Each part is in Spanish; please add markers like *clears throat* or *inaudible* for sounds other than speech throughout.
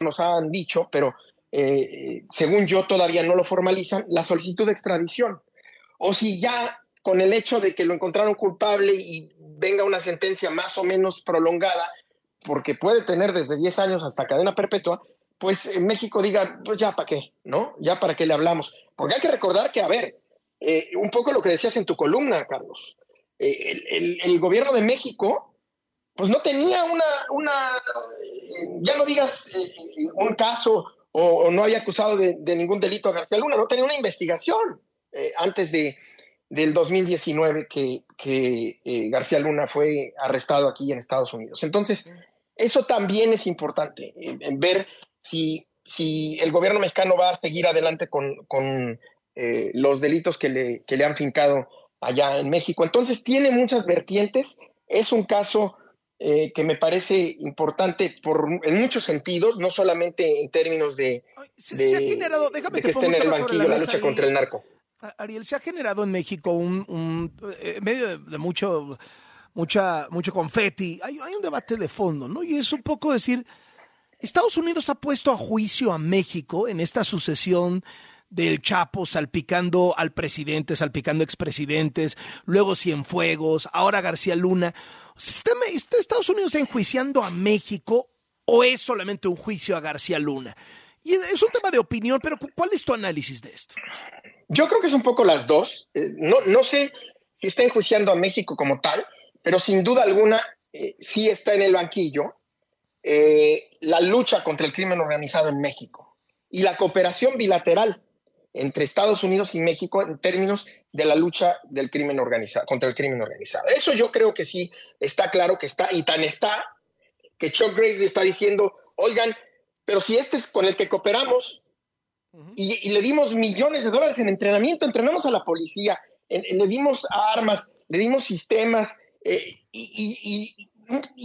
nos han dicho, pero eh, según yo todavía no lo formalizan, la solicitud de extradición. O si ya con el hecho de que lo encontraron culpable y venga una sentencia más o menos prolongada, porque puede tener desde 10 años hasta cadena perpetua, pues en México diga, pues ya para qué, ¿no? Ya para qué le hablamos. Porque hay que recordar que, a ver, eh, un poco lo que decías en tu columna, Carlos, eh, el, gobierno de México, pues no tenía una, una ya no digas un caso o, no había acusado de, ningún delito a García Luna, no tenía una investigación eh, antes de, del 2019 que, que eh, García Luna fue arrestado aquí en Estados Unidos. Entonces, eso también es importante, ver si, si el gobierno mexicano va a seguir adelante con, con eh, los delitos que le, que le han fincado allá en México. Entonces, tiene muchas vertientes, es un caso eh, que me parece importante por, en muchos sentidos, no solamente en términos de, se, ha generado, déjame que esté en el banquillo la, lucha contra el narco. Ariel, se ha generado en México un, eh, en medio de, mucho, mucha, mucho confeti, hay, hay un debate de fondo, ¿no? Y es un poco decir, Estados Unidos ha puesto a juicio a México en esta sucesión del Chapo salpicando al presidente, salpicando expresidentes, luego Cienfuegos, ahora García Luna. ¿Está, Estados Unidos enjuiciando a México o es solamente un juicio a García Luna? Y es un tema de opinión, pero ¿cuál es tu análisis de esto? Yo creo que es un poco las dos. Eh, no, no sé si está enjuiciando a México como tal, pero sin duda alguna eh, sí está en el banquillo eh, la lucha contra el crimen organizado en México y la cooperación bilateral entre Estados Unidos y México en términos de la lucha del crimen organizado, contra el crimen organizado. Eso yo creo que sí está claro que está, y tan está que Chuck Grace le está diciendo, oigan, pero si este es con el que cooperamos y, le dimos millones de dólares en entrenamiento, entrenamos a la policía, le dimos armas, le dimos sistemas, eh, y,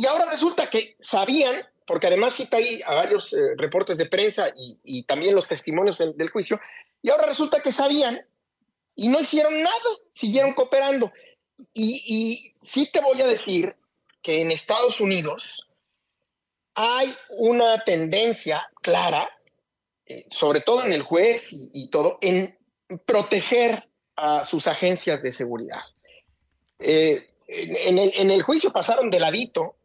ahora resulta que sabían, porque además cita ahí a varios eh, reportes de prensa y, también los testimonios del juicio, y ahora resulta que sabían y no hicieron nada, siguieron cooperando. Y, sí te voy a decir que en Estados Unidos hay una tendencia clara, eh, sobre todo en el juez y, todo, en proteger a sus agencias de seguridad. Eh, en, el, en, el, juicio pasaron de ladito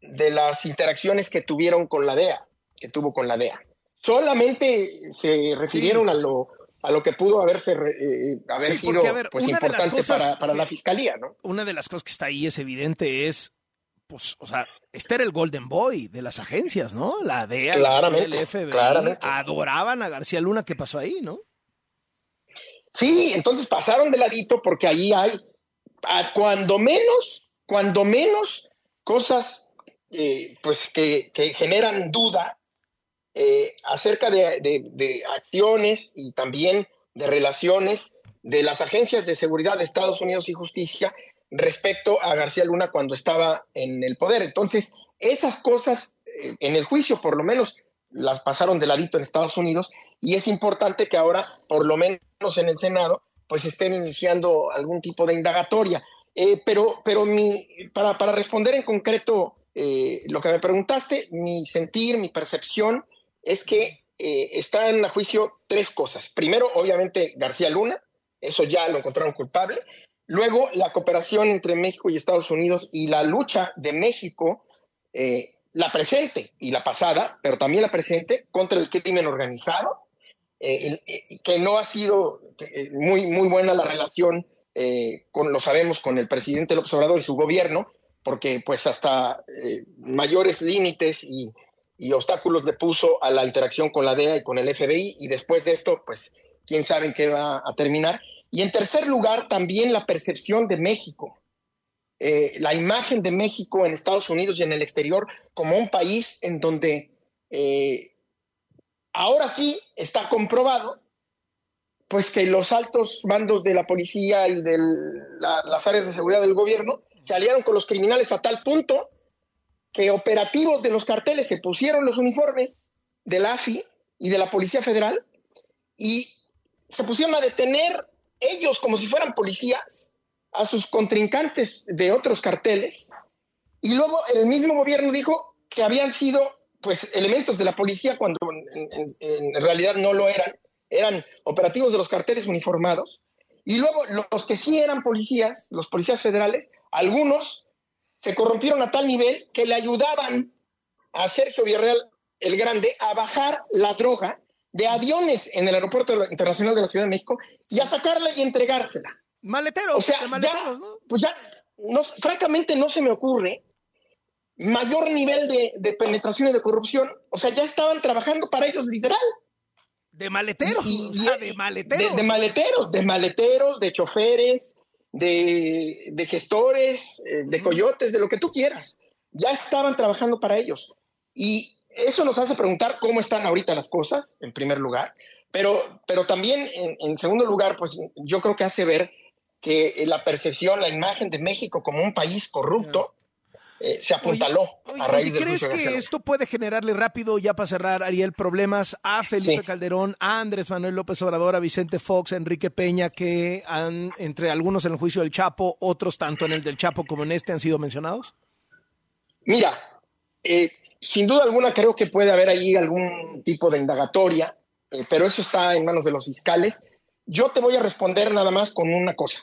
de las interacciones que tuvieron con la DEA, que tuvo con la DEA solamente se refirieron a lo a lo que pudo haberse eh, haber sido pues importante para, la fiscalía, ¿no? Una de las cosas que está ahí es evidente es pues, o sea, este era el Golden Boy de las agencias, ¿no? La DEA, el FBI, adoraban a García Luna, ¿qué pasó ahí, no? Sí, entonces pasaron de ladito porque ahí hay, cuando menos, cuando menos cosas eh, pues que, que generan duda eh, acerca de, acciones y también de relaciones de las agencias de seguridad de Estados Unidos y Justicia respecto a García Luna cuando estaba en el poder. Entonces, esas cosas eh, en el juicio por lo menos las pasaron de ladito en Estados Unidos y es importante que ahora, por lo menos en el Senado, pues estén iniciando algún tipo de indagatoria. Eh, pero pero mi, para, para responder en concreto lo que me preguntaste, mi sentir, mi percepción es que eh, están a juicio tres cosas. Primero, obviamente, García Luna, eso ya lo encontraron culpable. Luego, la cooperación entre México y Estados Unidos y la lucha de México, eh, la presente y la pasada, pero también la presente, contra el crimen organizado, eh, que no ha sido muy, muy buena la relación, con, lo sabemos, con el presidente López Obrador y su gobierno, porque pues hasta mayores límites y y obstáculos le puso a la interacción con la DEA y con el FBI y después de esto, pues, quién sabe en qué va a terminar. Y en tercer lugar, también la percepción de México, eh, la imagen de México en Estados Unidos y en el exterior como un país en donde eh, ahora sí está comprobado pues que los altos mandos de la policía y de las áreas de seguridad del gobierno se aliaron con los criminales a tal punto que operativos de los carteles se pusieron los uniformes de la AFI y de la Policía Federal y se pusieron a detener ellos como si fueran policías a sus contrincantes de otros carteles. Y luego el mismo gobierno dijo que habían sido pues elementos de la policía cuando en, realidad no lo eran, eran operativos de los carteles uniformados, y luego los que sí eran policías, los policías federales, algunos se corrompieron a tal nivel que le ayudaban a Sergio Villarreal el Grande a bajar la droga de aviones en el aeropuerto internacional de la Ciudad de México y a sacarla y entregársela. Maleteros, o sea, maleteros, ¿no? Pues ya, no, francamente no se me ocurre mayor nivel de, de, penetración y de corrupción. O sea, ya estaban trabajando para ellos literal. De maleteros, de maleteros. De, maleteros, de maleteros, de choferes, de, de gestores, eh, de coyotes, de lo que tú quieras. Ya estaban trabajando para ellos. Y eso nos hace preguntar cómo están ahorita las cosas, en primer lugar, pero, pero también, en, segundo lugar, pues yo creo que hace ver que la percepción, la imagen de México como un país corrupto, eh, se apuntaló a raíz del ¿Crees que esto puede generarle rápido, ya para cerrar, Ariel, problemas a Felipe Calderón, a Andrés Manuel López Obrador, a Vicente Fox, a Enrique Peña, que han, entre algunos en el juicio del Chapo, otros tanto en el del Chapo como en este, han sido mencionados? Mira, eh, sin duda alguna creo que puede haber ahí algún tipo de indagatoria, eh, pero eso está en manos de los fiscales. Yo te voy a responder nada más con una cosa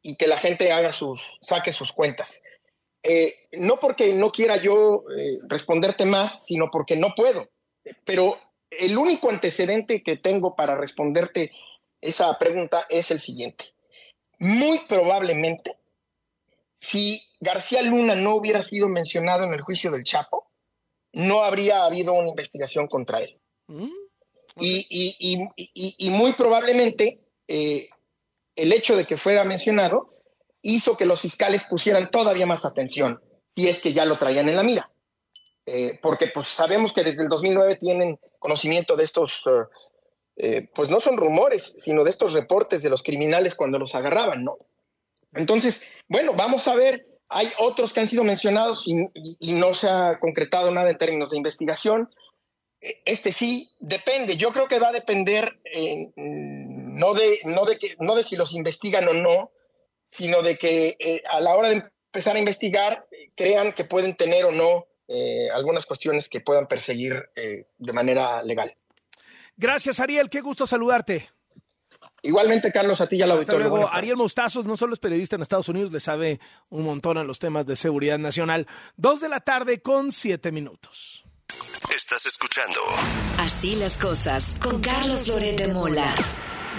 y que la gente haga sus, saque sus cuentas. Eh, no porque no quiera yo eh, responderte más, sino porque no puedo. Pero el único antecedente que tengo para responderte esa pregunta es el siguiente. Muy probablemente, si García Luna no hubiera sido mencionado en el juicio del Chapo, no habría habido una investigación contra él. Mm, y, muy probablemente eh, el hecho de que fuera mencionado hizo que los fiscales pusieran todavía más atención, si es que ya lo traían en la mira. Eh, porque pues sabemos que desde el 2009 tienen conocimiento de estos, eh, pues no son rumores, sino de estos reportes de los criminales cuando los agarraban, ¿no? Entonces, bueno, vamos a ver hay otros que han sido mencionados y, no se ha concretado nada en términos de investigación. E, este sí, depende. Yo creo que va a depender eh, no, de, no, de que, no de si los investigan o no, sino de que eh, a la hora de empezar a investigar crean que pueden tener o no eh, algunas cuestiones que puedan perseguir de manera legal. Gracias, Ariel. Qué gusto saludarte. Igualmente, Carlos, a ti ya la Hasta luego. Ariel Mostazos no solo es periodista en Estados Unidos, le sabe un montón a los temas de seguridad nacional. Dos de la tarde con siete minutos. Estás escuchando. Así las cosas con Carlos Loret de Mola.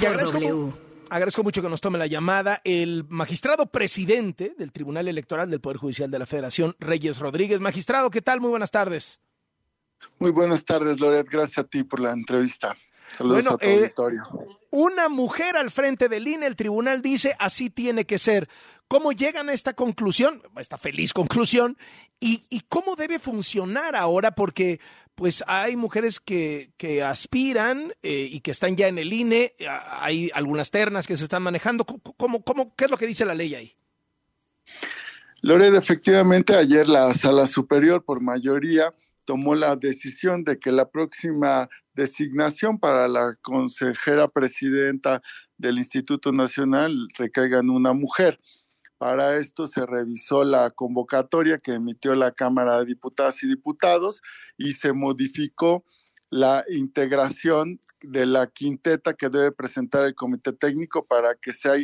W. Agradezco mucho que nos tome la llamada el magistrado presidente del Tribunal Electoral del Poder Judicial de la Federación, Reyes Rodríguez. Magistrado, ¿qué tal? Muy buenas tardes. Muy buenas tardes, Loret. Gracias a ti por la entrevista. Saludos bueno, a tu eh, una mujer al frente del INE, el tribunal dice así tiene que ser. ¿Cómo llegan a esta conclusión, esta feliz conclusión? ¿Y, cómo debe funcionar ahora? Porque pues hay mujeres que, que aspiran eh, y que están ya en el INE, hay algunas ternas que se están manejando. ¿Cómo, cómo, qué es lo que dice la ley ahí? Lored, efectivamente, ayer la sala superior por mayoría tomó la decisión de que la próxima designación para la consejera presidenta del Instituto Nacional recaiga en una mujer. Para esto se revisó la convocatoria que emitió la Cámara de Diputadas y Diputados y se modificó la integración de la quinteta que debe presentar el comité técnico para que sea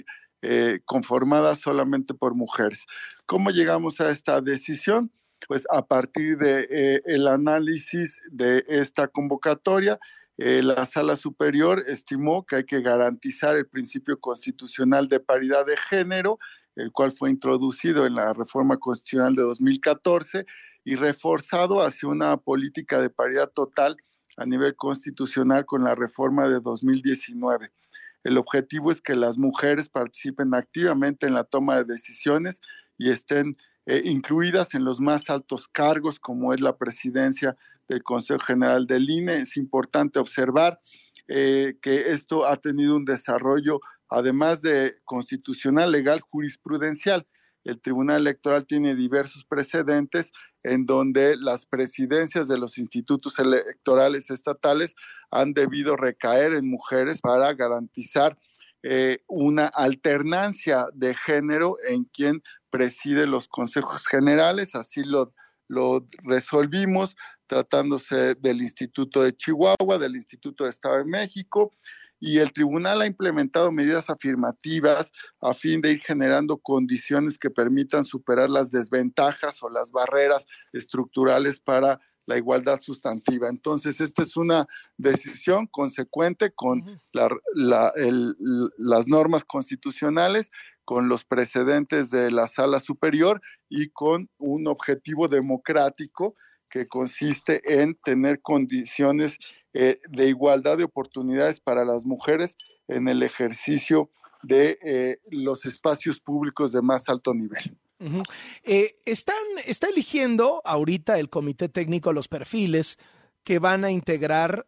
eh, conformada solamente por mujeres. ¿Cómo llegamos a esta decisión? pues a partir de eh, el análisis de esta convocatoria, eh, la sala superior estimó que hay que garantizar el principio constitucional de paridad de género, el cual fue introducido en la reforma constitucional de 2014 y reforzado hacia una política de paridad total a nivel constitucional con la reforma de 2019. El objetivo es que las mujeres participen activamente en la toma de decisiones y estén eh, incluidas en los más altos cargos, como es la presidencia del Consejo General del INE. Es importante observar eh, que esto ha tenido un desarrollo, además de constitucional, legal, jurisprudencial. El Tribunal Electoral tiene diversos precedentes en donde las presidencias de los institutos electorales estatales han debido recaer en mujeres para garantizar eh, una alternancia de género en quien preside los consejos generales, así lo, lo resolvimos tratándose del Instituto de Chihuahua, del Instituto de Estado de México, y el tribunal ha implementado medidas afirmativas a fin de ir generando condiciones que permitan superar las desventajas o las barreras estructurales para la igualdad sustantiva. Entonces, esta es una decisión consecuente con las normas constitucionales, con los precedentes de la sala superior y con un objetivo democrático que consiste en tener condiciones eh, de igualdad de oportunidades para las mujeres en el ejercicio de eh, los espacios públicos de más alto nivel. Eh, están, está eligiendo ahorita el comité técnico los perfiles que van a integrar,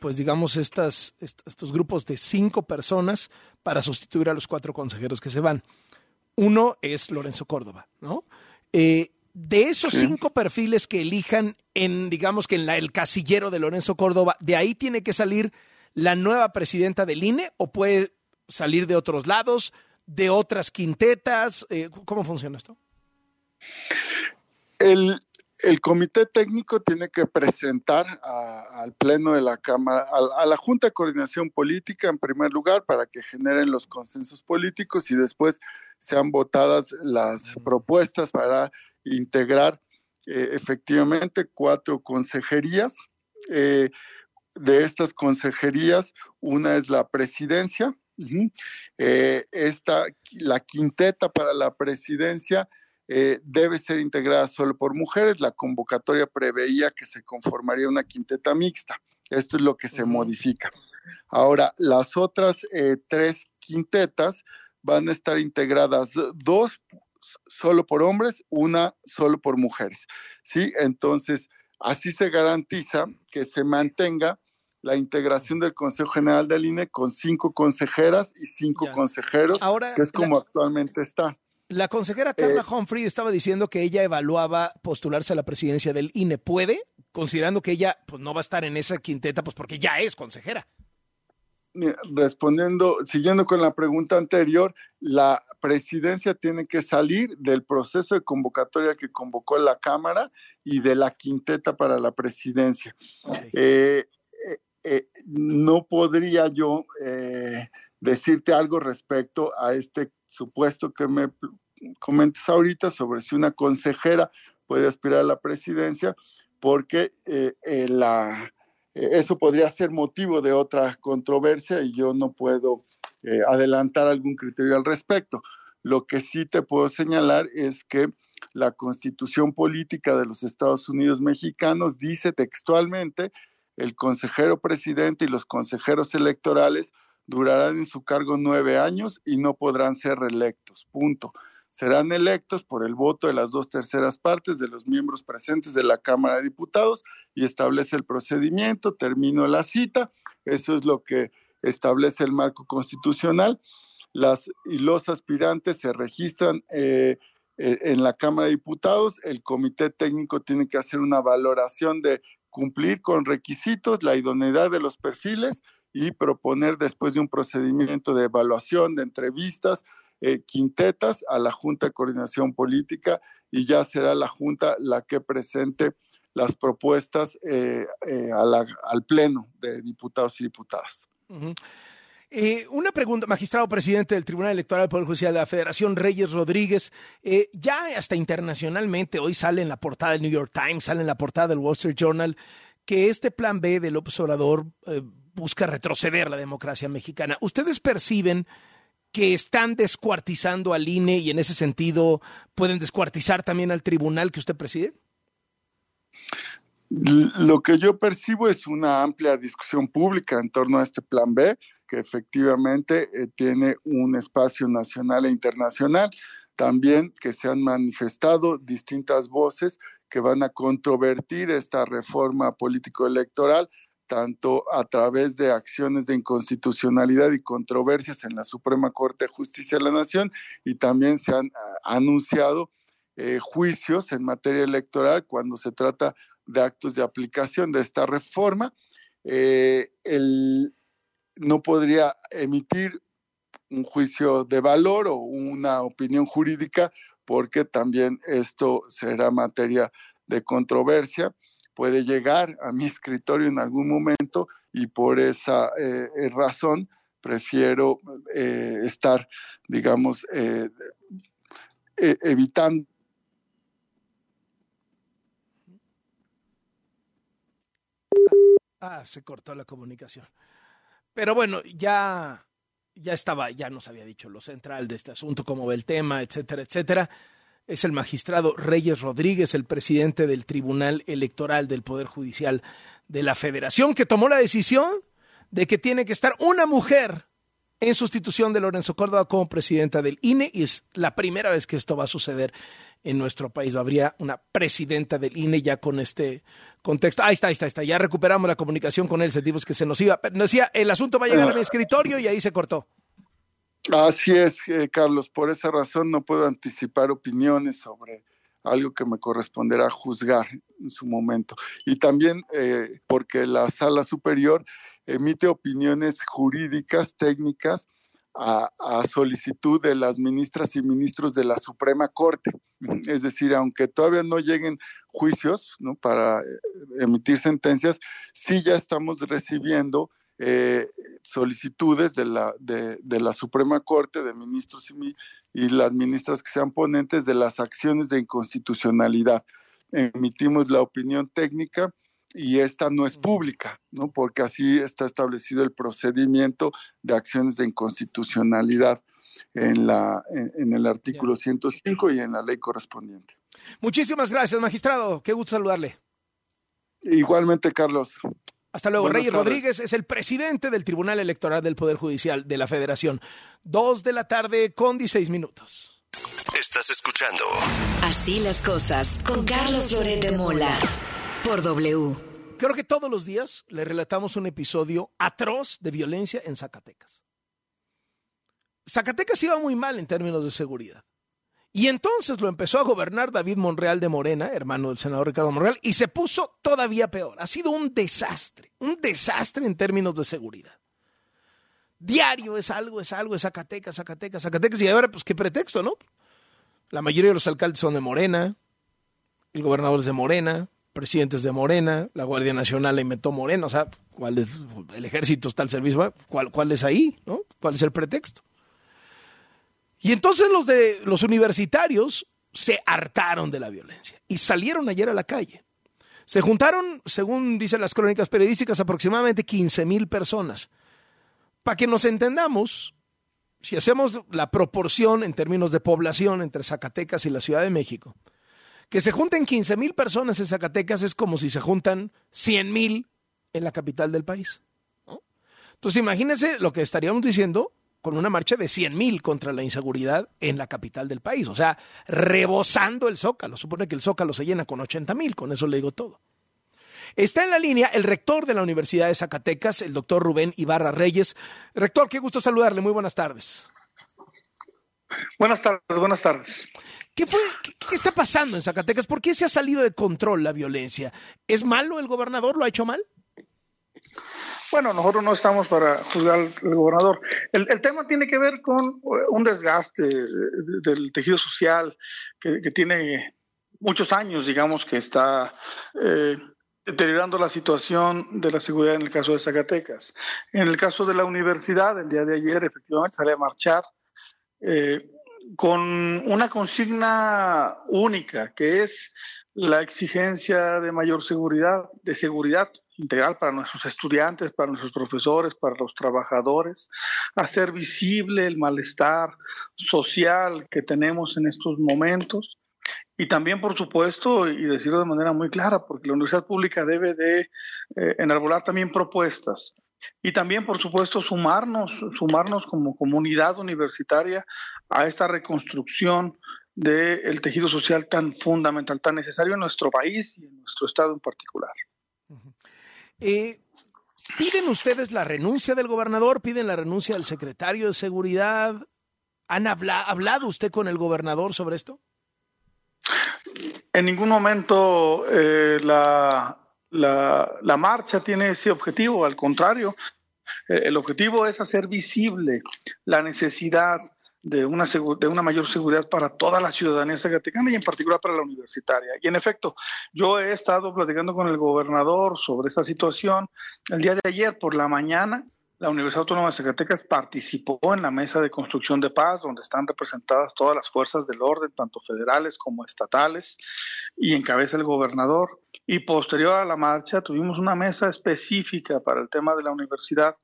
pues digamos, estas, estos grupos de cinco personas para sustituir a los cuatro consejeros que se van. Uno es Lorenzo Córdoba, ¿no? De esos cinco perfiles que elijan en, digamos que en la, el casillero de Lorenzo Córdoba, ¿de ahí tiene que salir la nueva presidenta del INE o puede salir de otros lados, de otras quintetas? Eh, ¿Cómo funciona esto? El, el comité técnico tiene que presentar al Pleno de la Cámara, a, la Junta de Coordinación Política en primer lugar para que generen los consensos políticos y después sean votadas las propuestas para integrar eh, efectivamente cuatro consejerías. Eh, de estas consejerías, una es la presidencia, eh, esta, la quinteta para la presidencia eh, debe ser integrada solo por mujeres. La convocatoria preveía que se conformaría una quinteta mixta. Esto es lo que se modifica. Ahora, las otras eh, tres quintetas van a estar integradas dos solo por hombres, una solo por mujeres. ¿sí? Entonces, así se garantiza que se mantenga la integración del Consejo General del INE con cinco consejeras y cinco consejeros, que es como actualmente está. La consejera Carla eh, Humphrey estaba diciendo que ella evaluaba postularse a la presidencia del INE. ¿Puede? Considerando que ella pues, no va a estar en esa quinteta, pues porque ya es consejera. Respondiendo, siguiendo con la pregunta anterior, la presidencia tiene que salir del proceso de convocatoria que convocó la Cámara y de la quinteta para la presidencia. Eh, eh, no podría yo decirte algo respecto a este supuesto que me comentes ahorita sobre si una consejera puede aspirar a la presidencia, porque eh, eh, la, eh, eso podría ser motivo de otra controversia y yo no puedo adelantar algún criterio al respecto. Lo que sí te puedo señalar es que la constitución política de los Estados Unidos mexicanos dice textualmente el consejero presidente y los consejeros electorales durarán en su cargo nueve años y no podrán ser reelectos. Punto. Serán electos por el voto de las dos terceras partes de los miembros presentes de la Cámara de Diputados y establece el procedimiento. Termino la cita. Eso es lo que establece el marco constitucional. Las y los aspirantes se registran eh, eh, en la Cámara de Diputados. El comité técnico tiene que hacer una valoración de cumplir con requisitos, la idoneidad de los perfiles y proponer después de un procedimiento de evaluación, de entrevistas, eh, quintetas a la Junta de Coordinación Política y ya será la Junta la que presente las propuestas eh, eh, al Pleno de diputados y diputadas. una pregunta, magistrado presidente del Tribunal Electoral del Poder Judicial de la Federación, Reyes Rodríguez. ya hasta internacionalmente, hoy sale en la portada del New York Times, sale en la portada del Wall Street Journal, que este plan B del observador busca retroceder la democracia mexicana. ¿Ustedes perciben que están descuartizando al INE y en ese sentido pueden descuartizar también al tribunal que usted preside? Lo que yo percibo es una amplia discusión pública en torno a este plan B, que efectivamente eh, tiene un espacio nacional e internacional. También que se han manifestado distintas voces que van a controvertir esta reforma político-electoral tanto a través de acciones de inconstitucionalidad y controversias en la Suprema Corte de Justicia de la Nación y también se han ah, anunciado eh, juicios en materia electoral cuando se trata de actos de aplicación de esta reforma. Eh, no podría emitir un juicio de valor o una opinión jurídica porque también esto será materia de controversia puede llegar a mi *laughs* escritorio en algún momento y por esa eh, eh, razón prefiero eh, estar, digamos, evitando. Ah, se cortó la comunicación. Pero bueno, ya, ya estaba, ya nos había dicho lo central de este asunto, cómo ve el tema, etcétera, etcétera es el magistrado Reyes Rodríguez, el presidente del Tribunal Electoral del Poder Judicial de la Federación, que tomó la decisión de que tiene que estar una mujer en sustitución de Lorenzo Córdoba como presidenta del INE y es la primera vez que esto va a suceder en nuestro país. Habría una presidenta del INE ya con este contexto. Ahí está, ahí está, ahí está. Ya recuperamos la comunicación con él, sentimos que se nos iba. Pero decía, el asunto va a llegar a mi escritorio y ahí se cortó. Así es, eh, Carlos. Por esa razón no puedo anticipar opiniones sobre algo que me corresponderá juzgar en su momento. Y también eh, porque la sala superior emite opiniones jurídicas, técnicas, a, solicitud de las ministras y ministros de la Suprema Corte. *clears throat* Es decir, aunque todavía no lleguen juicios para eh, emitir sentencias, sí ya estamos recibiendo eh, solicitudes de la, de, la Suprema Corte, de ministros y, y las ministras que sean ponentes de las acciones de inconstitucionalidad. Emitimos la opinión técnica y esta no es pública, ¿no? Porque así está establecido el procedimiento de acciones de inconstitucionalidad en, la, en, el artículo 105 y en la ley correspondiente. Muchísimas gracias, magistrado. Qué gusto saludarle. Igualmente, Carlos. Hasta luego. Reyes Rodríguez es el presidente del Tribunal Electoral del Poder Judicial de la Federación. Dos de la tarde con 16 minutos. Estás escuchando. Así las cosas con Carlos Loret de Mola por W. Creo que todos los días le relatamos un episodio atroz de violencia en Zacatecas. Zacatecas iba muy mal en términos de seguridad. Y entonces lo empezó a gobernar David Monreal de Morena, hermano del senador Ricardo Monreal, y se puso todavía peor. Ha sido un desastre, un desastre en términos de seguridad. Diario es algo, es algo, es Zacatecas, Zacatecas, Zacatecas. Y ahora, pues, ¿qué pretexto, no? La mayoría de los alcaldes son de Morena, el gobernador es de Morena, presidentes de Morena, la Guardia Nacional la inventó Morena, o sea, ¿cuál es, el ejército está al servicio, ¿cuál, cuál es ahí, no? ¿Cuál es el pretexto? Y entonces los de los universitarios se hartaron de la violencia y salieron ayer a la calle. Se juntaron, según dicen las crónicas periodísticas, aproximadamente 15 mil personas. Para que nos entendamos, si hacemos la proporción en términos de población entre Zacatecas y la Ciudad de México, que se junten 15 mil personas en Zacatecas es como si se juntan 100 mil en la capital del país. Entonces imagínense lo que estaríamos diciendo con una marcha de 100 mil contra la inseguridad en la capital del país, o sea, rebosando el Zócalo. Supone que el Zócalo se llena con 80 mil, con eso le digo todo. Está en la línea el rector de la Universidad de Zacatecas, el doctor Rubén Ibarra Reyes. Rector, qué gusto saludarle, muy buenas tardes. Buenas tardes, buenas tardes. ¿Qué, fue, qué, está pasando en Zacatecas? ¿Por qué se ha salido de control la violencia? ¿Es malo el gobernador? ¿Lo ha hecho mal? Bueno, nosotros no estamos para juzgar al, gobernador. El, tema tiene que ver con eh, un desgaste del tejido social que, tiene muchos años, digamos, que está eh, deteriorando la situación de la seguridad en el caso de Zacatecas. En el caso de la universidad, el día de ayer efectivamente sale a marchar eh, con una consigna única, que es la exigencia de mayor seguridad, de seguridad integral para nuestros estudiantes, para nuestros profesores, para los trabajadores, hacer visible el malestar social que tenemos en estos momentos y también, por supuesto, y decirlo de manera muy clara, porque la universidad pública debe de eh, enarbolar también propuestas y también, por supuesto, sumarnos, sumarnos como comunidad universitaria a esta reconstrucción del tejido social tan fundamental, tan necesario en nuestro país y en nuestro estado en particular. Eh, ¿Piden ustedes la renuncia del gobernador? ¿Piden la renuncia del secretario de Seguridad? ¿Han hablado usted con el gobernador sobre esto? En ningún momento eh, la, la, marcha tiene ese objetivo, al contrario, eh, el objetivo es hacer visible la necesidad de una, de una mayor seguridad para toda la ciudadanía zacatecana y en particular para la universitaria. Y en efecto, yo he estado platicando con el gobernador sobre esta situación. El día de ayer por la mañana, la Universidad Autónoma de Zacatecas participó en la mesa de construcción de paz, donde están representadas todas las fuerzas del orden, tanto federales como estatales, y encabeza el gobernador. Y posterior a la marcha tuvimos una mesa específica para el tema de la universidad,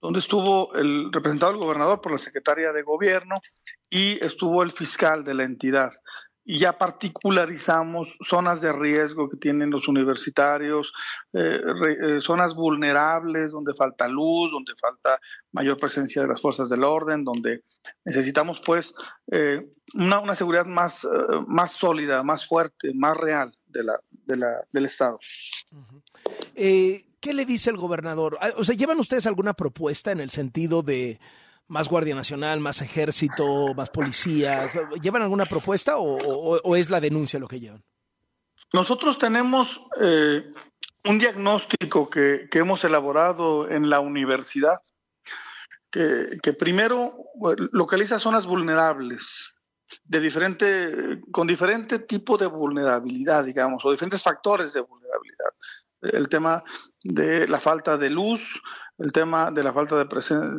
donde estuvo el representado del gobernador por la secretaria de gobierno y estuvo el fiscal de la entidad y ya particularizamos zonas de riesgo que tienen los universitarios, eh, eh, zonas vulnerables donde falta luz, donde falta mayor presencia de las fuerzas del orden, donde necesitamos pues eh, una, una, seguridad más, más sólida, más fuerte, más real de la, de la, del Estado. ¿Qué le dice el gobernador? Ah, o sea, ¿llevan ustedes alguna propuesta en el sentido de más Guardia Nacional, más ejército, más policía? ¿Llevan alguna propuesta o, es la denuncia lo que llevan? Nosotros tenemos eh, un diagnóstico que, hemos elaborado en la universidad, que, primero localiza zonas vulnerables de diferente, con diferente tipo de vulnerabilidad, digamos, o diferentes factores de vulnerabilidad. El tema de la falta de luz, el tema de la falta de,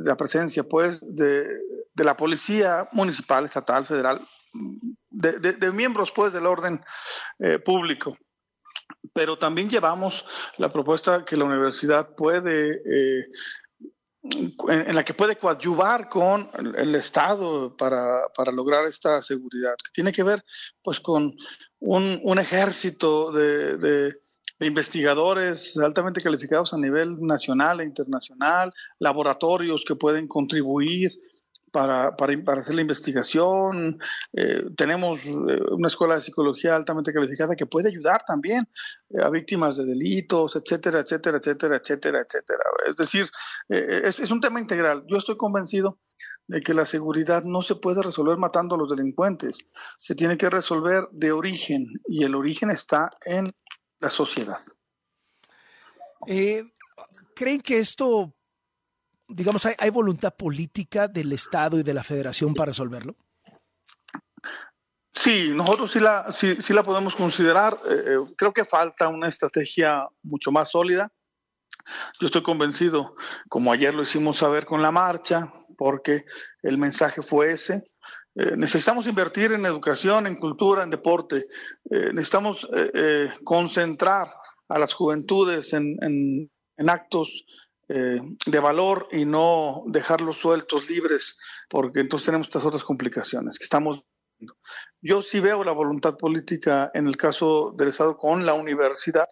la presencia, pues, de, la policía municipal, estatal, federal, de, miembros, pues, del orden eh, público. Pero también llevamos la propuesta que la universidad puede, eh, en, la que puede coadyuvar con el, Estado para, lograr esta seguridad, que tiene que ver, pues, con un, ejército de investigadores altamente calificados a nivel nacional e internacional, laboratorios que pueden contribuir para, para, hacer la investigación. Eh, tenemos eh, una escuela de psicología altamente calificada que puede ayudar también eh, a víctimas de delitos, etcétera, etcétera, etcétera, etcétera, etcétera. Es decir, es, es un tema integral. Yo estoy convencido de que la seguridad no se puede resolver matando a los delincuentes, se tiene que resolver de origen y el origen está en la sociedad. Eh, ¿Creen que esto, digamos, hay, voluntad política del Estado y de la Federación para resolverlo? Sí, nosotros sí la, sí, sí la podemos considerar. Eh, eh, creo que falta una estrategia mucho más sólida. Yo estoy convencido, como ayer lo hicimos saber con la marcha, porque el mensaje fue ese, eh, necesitamos invertir en educación, en cultura, en deporte. Eh, necesitamos eh, concentrar a las juventudes en, actos de valor y no dejarlos sueltos, libres, porque entonces tenemos estas otras complicaciones que estamos viendo. Yo sí veo la voluntad política en el caso del Estado con la universidad,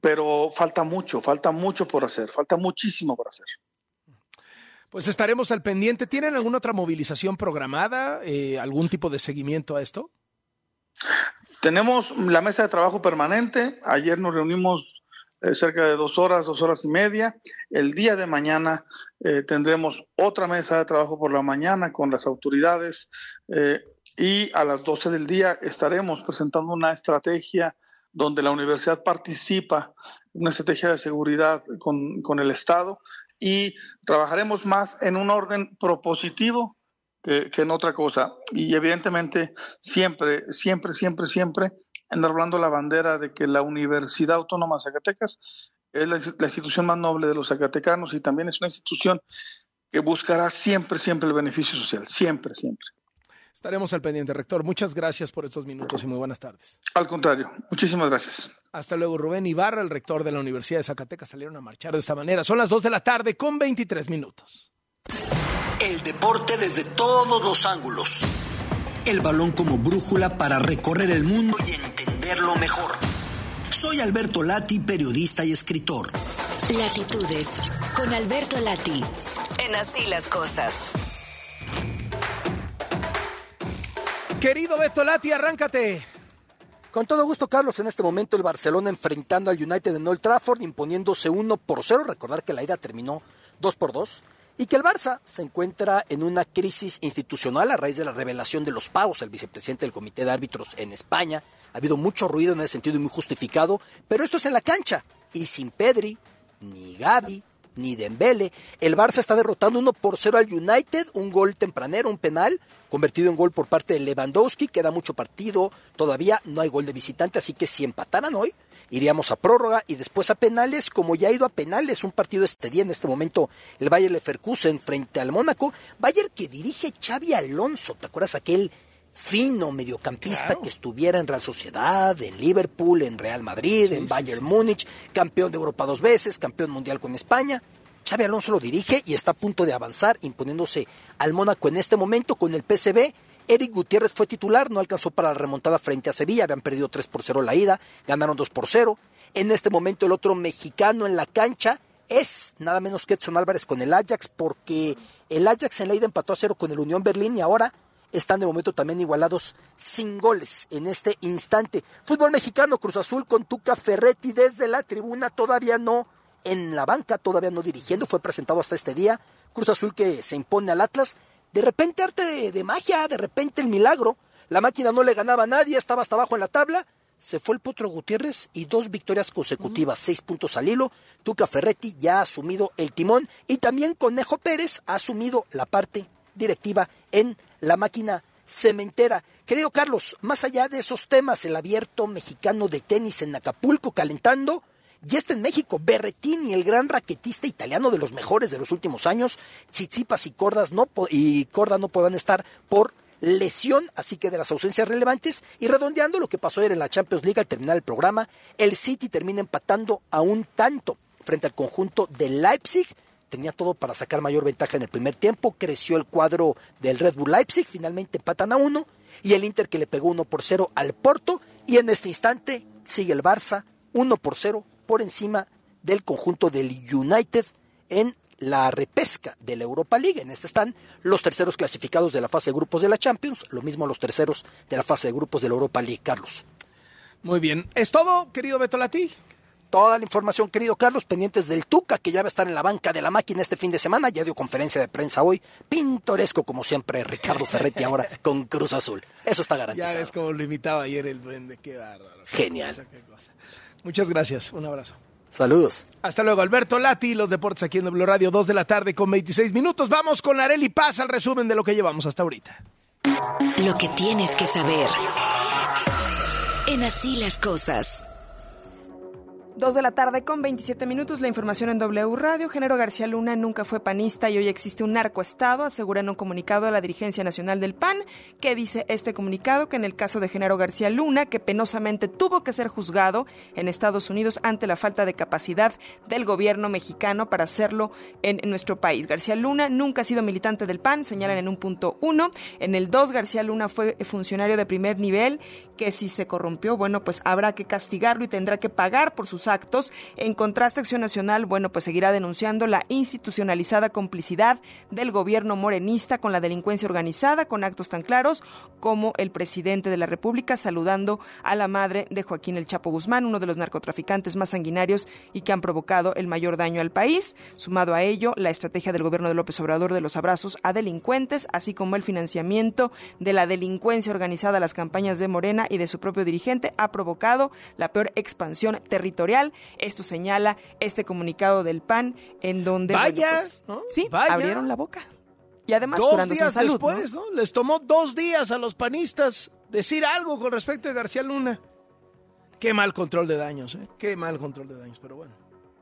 pero falta mucho, falta mucho por hacer, falta muchísimo por hacer. Pues estaremos al pendiente. ¿Tienen alguna otra movilización programada? Eh, ¿Algún tipo de seguimiento a esto? Tenemos la mesa de trabajo permanente. Ayer nos reunimos eh, cerca de dos horas, dos horas y media. El día de mañana eh, tendremos otra mesa de trabajo por la mañana con las autoridades y a las 12 del día estaremos presentando una estrategia donde la universidad participa, una estrategia de seguridad con, con el Estado y trabajaremos más en un orden propositivo que, en otra cosa. Y evidentemente siempre, siempre, siempre, siempre andar hablando la bandera de que la Universidad Autónoma de Zacatecas es la, la institución más noble de los zacatecanos y también es una institución que buscará siempre, siempre el beneficio social, siempre, siempre. Estaremos al pendiente, rector. Muchas gracias por estos minutos y muy buenas tardes. Al contrario, muchísimas gracias. Hasta luego, Rubén Ibarra, el rector de la Universidad de Zacatecas, salieron a marchar de esta manera. Son las 2 de la tarde con 23 minutos. El deporte desde todos los ángulos. El balón como brújula para recorrer el mundo y entenderlo mejor. Soy Alberto Lati, periodista y escritor. Latitudes, con Alberto Lati, en Así las Cosas. Querido Beto Lati, arráncate. Con todo gusto, Carlos. En este momento el Barcelona enfrentando al United en Old Trafford, imponiéndose 1 por 0. Recordar que la ida terminó 2 por 2. Y que el Barça se encuentra en una crisis institucional a raíz de la revelación de los pagos. El vicepresidente del Comité de Árbitros en España. Ha habido mucho ruido en ese sentido y muy justificado. Pero esto es en la cancha. Y sin Pedri, ni Gaby, ni Dembele. El Barça está derrotando 1 por 0 al United, un gol tempranero, un penal, convertido en gol por parte de Lewandowski, queda mucho partido, todavía no hay gol de visitante, así que si empataran hoy, iríamos a prórroga y después a penales, como ya ha ido a penales un partido este día, en este momento el Bayern Leverkusen frente al Mónaco, Bayern que dirige Xavi Alonso, ¿te acuerdas aquel fino mediocampista que estuviera en Real Sociedad, en Liverpool, en Real Madrid, en Bayern Múnich, campeón de Europa dos veces, campeón mundial con España. Xavi Alonso lo dirige y está a punto de avanzar, imponiéndose al Mónaco en este momento con el PCB. Eric Gutiérrez fue titular, no alcanzó para la remontada frente a Sevilla, habían perdido 3 por 0 la ida, ganaron 2 por 0. En este momento el otro mexicano en la cancha es nada menos que Edson Álvarez con el Ajax, porque el Ajax en la ida empató a 0 con el Unión Berlín y ahora están de momento también igualados sin goles en este instante. Fútbol mexicano, Cruz Azul con Tuca Ferretti desde la tribuna, todavía no en la banca, todavía no dirigiendo, fue presentado hasta este día. Cruz Azul que se impone al Atlas. De repente arte de, magia, de repente el milagro. La máquina no le ganaba a nadie, estaba hasta abajo en la tabla. Se fue el Potro Gutiérrez y dos victorias consecutivas, seis puntos al hilo. Tuca Ferretti ya ha asumido el timón y también Conejo Pérez ha asumido la parte directiva en la máquina cementera. Querido Carlos, más allá de esos temas, el abierto mexicano de tenis en Acapulco calentando, ya está en México Berretini, el gran raquetista italiano de los mejores de los últimos años. Tsitsipas y Cordas no y Corda no podrán estar por lesión, así que de las ausencias relevantes. Y redondeando lo que pasó ayer en la Champions League al terminar el programa, el City termina empatando a un tanto frente al conjunto de Leipzig tenía todo para sacar mayor ventaja en el primer tiempo, creció el cuadro del Red Bull Leipzig, finalmente empatan a uno, y el Inter que le pegó uno por cero al Porto, y en este instante sigue el Barça uno por cero por encima del conjunto del United en la repesca de la Europa League. En este están los terceros clasificados de la fase de grupos de la Champions, lo mismo los terceros de la fase de grupos de la Europa League, Carlos. Muy bien. ¿Es todo, querido Beto Lati? Toda la información, querido Carlos, pendientes del Tuca, que ya va a estar en la banca de la máquina este fin de semana. Ya dio conferencia de prensa hoy. Pintoresco, como siempre, Ricardo Ferretti ahora *laughs* con Cruz Azul. Eso está garantizado. Ya es como lo imitaba ayer el duende. Qué bárbaro. Genial. Muchas gracias. Un abrazo. Saludos. Hasta luego, Alberto Lati, los deportes aquí en W Radio, 2 de la tarde con 26 minutos. Vamos con Areli Paz al resumen de lo que llevamos hasta ahorita. Lo que tienes que saber. En así las cosas. Dos de la tarde con 27 minutos, la información en W Radio. Genero García Luna nunca fue panista y hoy existe un narcoestado, asegura en un comunicado a la dirigencia nacional del PAN, que dice este comunicado que en el caso de Genero García Luna, que penosamente tuvo que ser juzgado en Estados Unidos ante la falta de capacidad del gobierno mexicano para hacerlo en, nuestro país. García Luna nunca ha sido militante del PAN, señalan en un punto uno. En el dos, García Luna fue funcionario de primer nivel, que si se corrompió, bueno, pues habrá que castigarlo y tendrá que pagar por sus actos. En contraste, Acción Nacional, bueno, pues seguirá denunciando la institucionalizada complicidad del gobierno morenista con la delincuencia organizada, con actos tan claros como el presidente de la República saludando a la madre de Joaquín El Chapo Guzmán, uno de los narcotraficantes más sanguinarios y que han provocado el mayor daño al país. Sumado a ello, la estrategia del gobierno de López Obrador de los abrazos a delincuentes, así como el financiamiento de la delincuencia organizada a las campañas de Morena y de su propio dirigente, ha provocado la peor expansión territorial esto señala este comunicado del PAN en donde Vaya, pues, sí, abrieron la boca. Y además dos curándose días salud, después, ¿no? Les tomó dos días a los panistas decir algo con respecto a García Luna. Qué mal control de daños, ¿eh? Qué mal control de daños, pero bueno,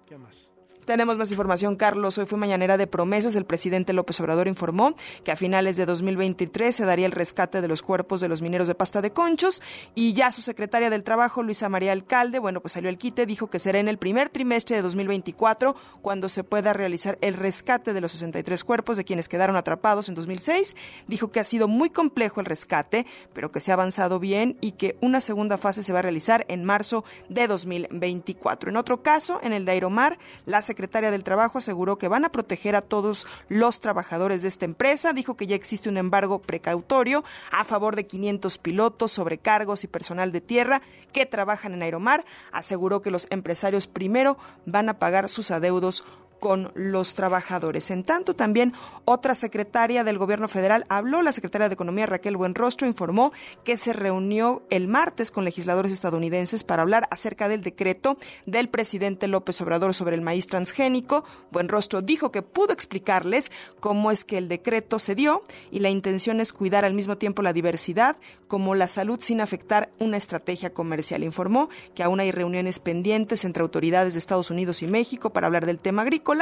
¿qué más? Tenemos más información, Carlos. Hoy fue mañanera de promesas. El presidente López Obrador informó que a finales de 2023 se daría el rescate de los cuerpos de los mineros de pasta de conchos y ya su secretaria del Trabajo, Luisa María Alcalde, bueno, pues salió el quite, dijo que será en el primer trimestre de 2024 cuando se pueda realizar el rescate de los 63 cuerpos de quienes quedaron atrapados en 2006. Dijo que ha sido muy complejo el rescate, pero que se ha avanzado bien y que una segunda fase se va a realizar en marzo de 2024. En otro caso, en el de Aeromar, la secretaria del Trabajo aseguró que van a proteger a todos los trabajadores de esta empresa. Dijo que ya existe un embargo precautorio a favor de 500 pilotos, sobrecargos y personal de tierra que trabajan en Aeromar. Aseguró que los empresarios primero van a pagar sus adeudos con los trabajadores. En tanto, también otra secretaria del gobierno federal habló, la secretaria de Economía Raquel Buenrostro informó que se reunió el martes con legisladores estadounidenses para hablar acerca del decreto del presidente López Obrador sobre el maíz transgénico. Buenrostro dijo que pudo explicarles cómo es que el decreto se dio y la intención es cuidar al mismo tiempo la diversidad como la salud sin afectar una estrategia comercial. Informó que aún hay reuniones pendientes entre autoridades de Estados Unidos y México para hablar del tema agrícola.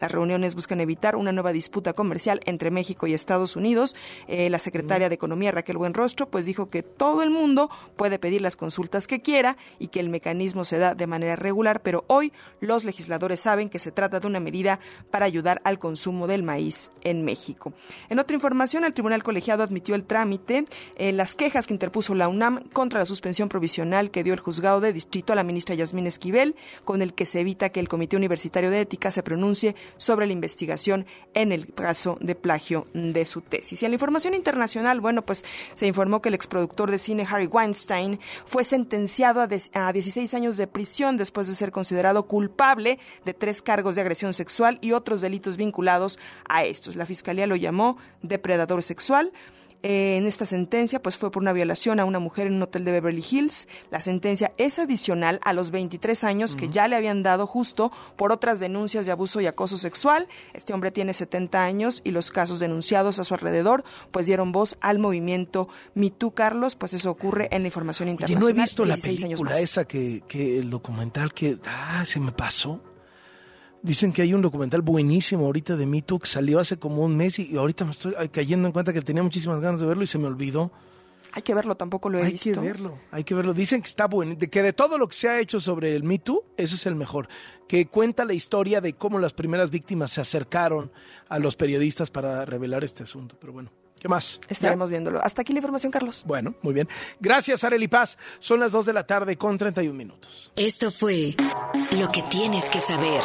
Las reuniones buscan evitar una nueva disputa comercial entre México y Estados Unidos. Eh, la secretaria de Economía, Raquel Buenrostro, pues dijo que todo el mundo puede pedir las consultas que quiera y que el mecanismo se da de manera regular, pero hoy los legisladores saben que se trata de una medida para ayudar al consumo del maíz en México. En otra información, el Tribunal Colegiado admitió el trámite, eh, las quejas que interpuso la UNAM contra la suspensión provisional que dio el juzgado de distrito a la ministra Yasmín Esquivel, con el que se evita que el Comité Universitario de Ética se pronuncie sobre la investigación en el caso de plagio de su tesis. Y en la información internacional, bueno, pues se informó que el exproductor de cine Harry Weinstein fue sentenciado a, a 16 años de prisión después de ser considerado culpable de tres cargos de agresión sexual y otros delitos vinculados a estos. La fiscalía lo llamó depredador sexual. Eh, en esta sentencia, pues fue por una violación a una mujer en un hotel de Beverly Hills. La sentencia es adicional a los 23 años que ya le habían dado justo por otras denuncias de abuso y acoso sexual. Este hombre tiene 70 años y los casos denunciados a su alrededor, pues dieron voz al movimiento Me Carlos. Pues eso ocurre en la información internacional. Oye, no he visto la película esa que, que el documental que ah, se me pasó. Dicen que hay un documental buenísimo ahorita de Me que salió hace como un mes y ahorita me estoy cayendo en cuenta que tenía muchísimas ganas de verlo y se me olvidó. Hay que verlo, tampoco lo he visto. Hay que verlo, hay que verlo. Dicen que está bueno, de que de todo lo que se ha hecho sobre el Me Too, ese es el mejor. Que cuenta la historia de cómo las primeras víctimas se acercaron a los periodistas para revelar este asunto. Pero bueno, ¿qué más? Estaremos viéndolo. Hasta aquí la información, Carlos. Bueno, muy bien. Gracias, Areli Paz. Son las 2 de la tarde con 31 minutos. Esto fue Lo que tienes que saber.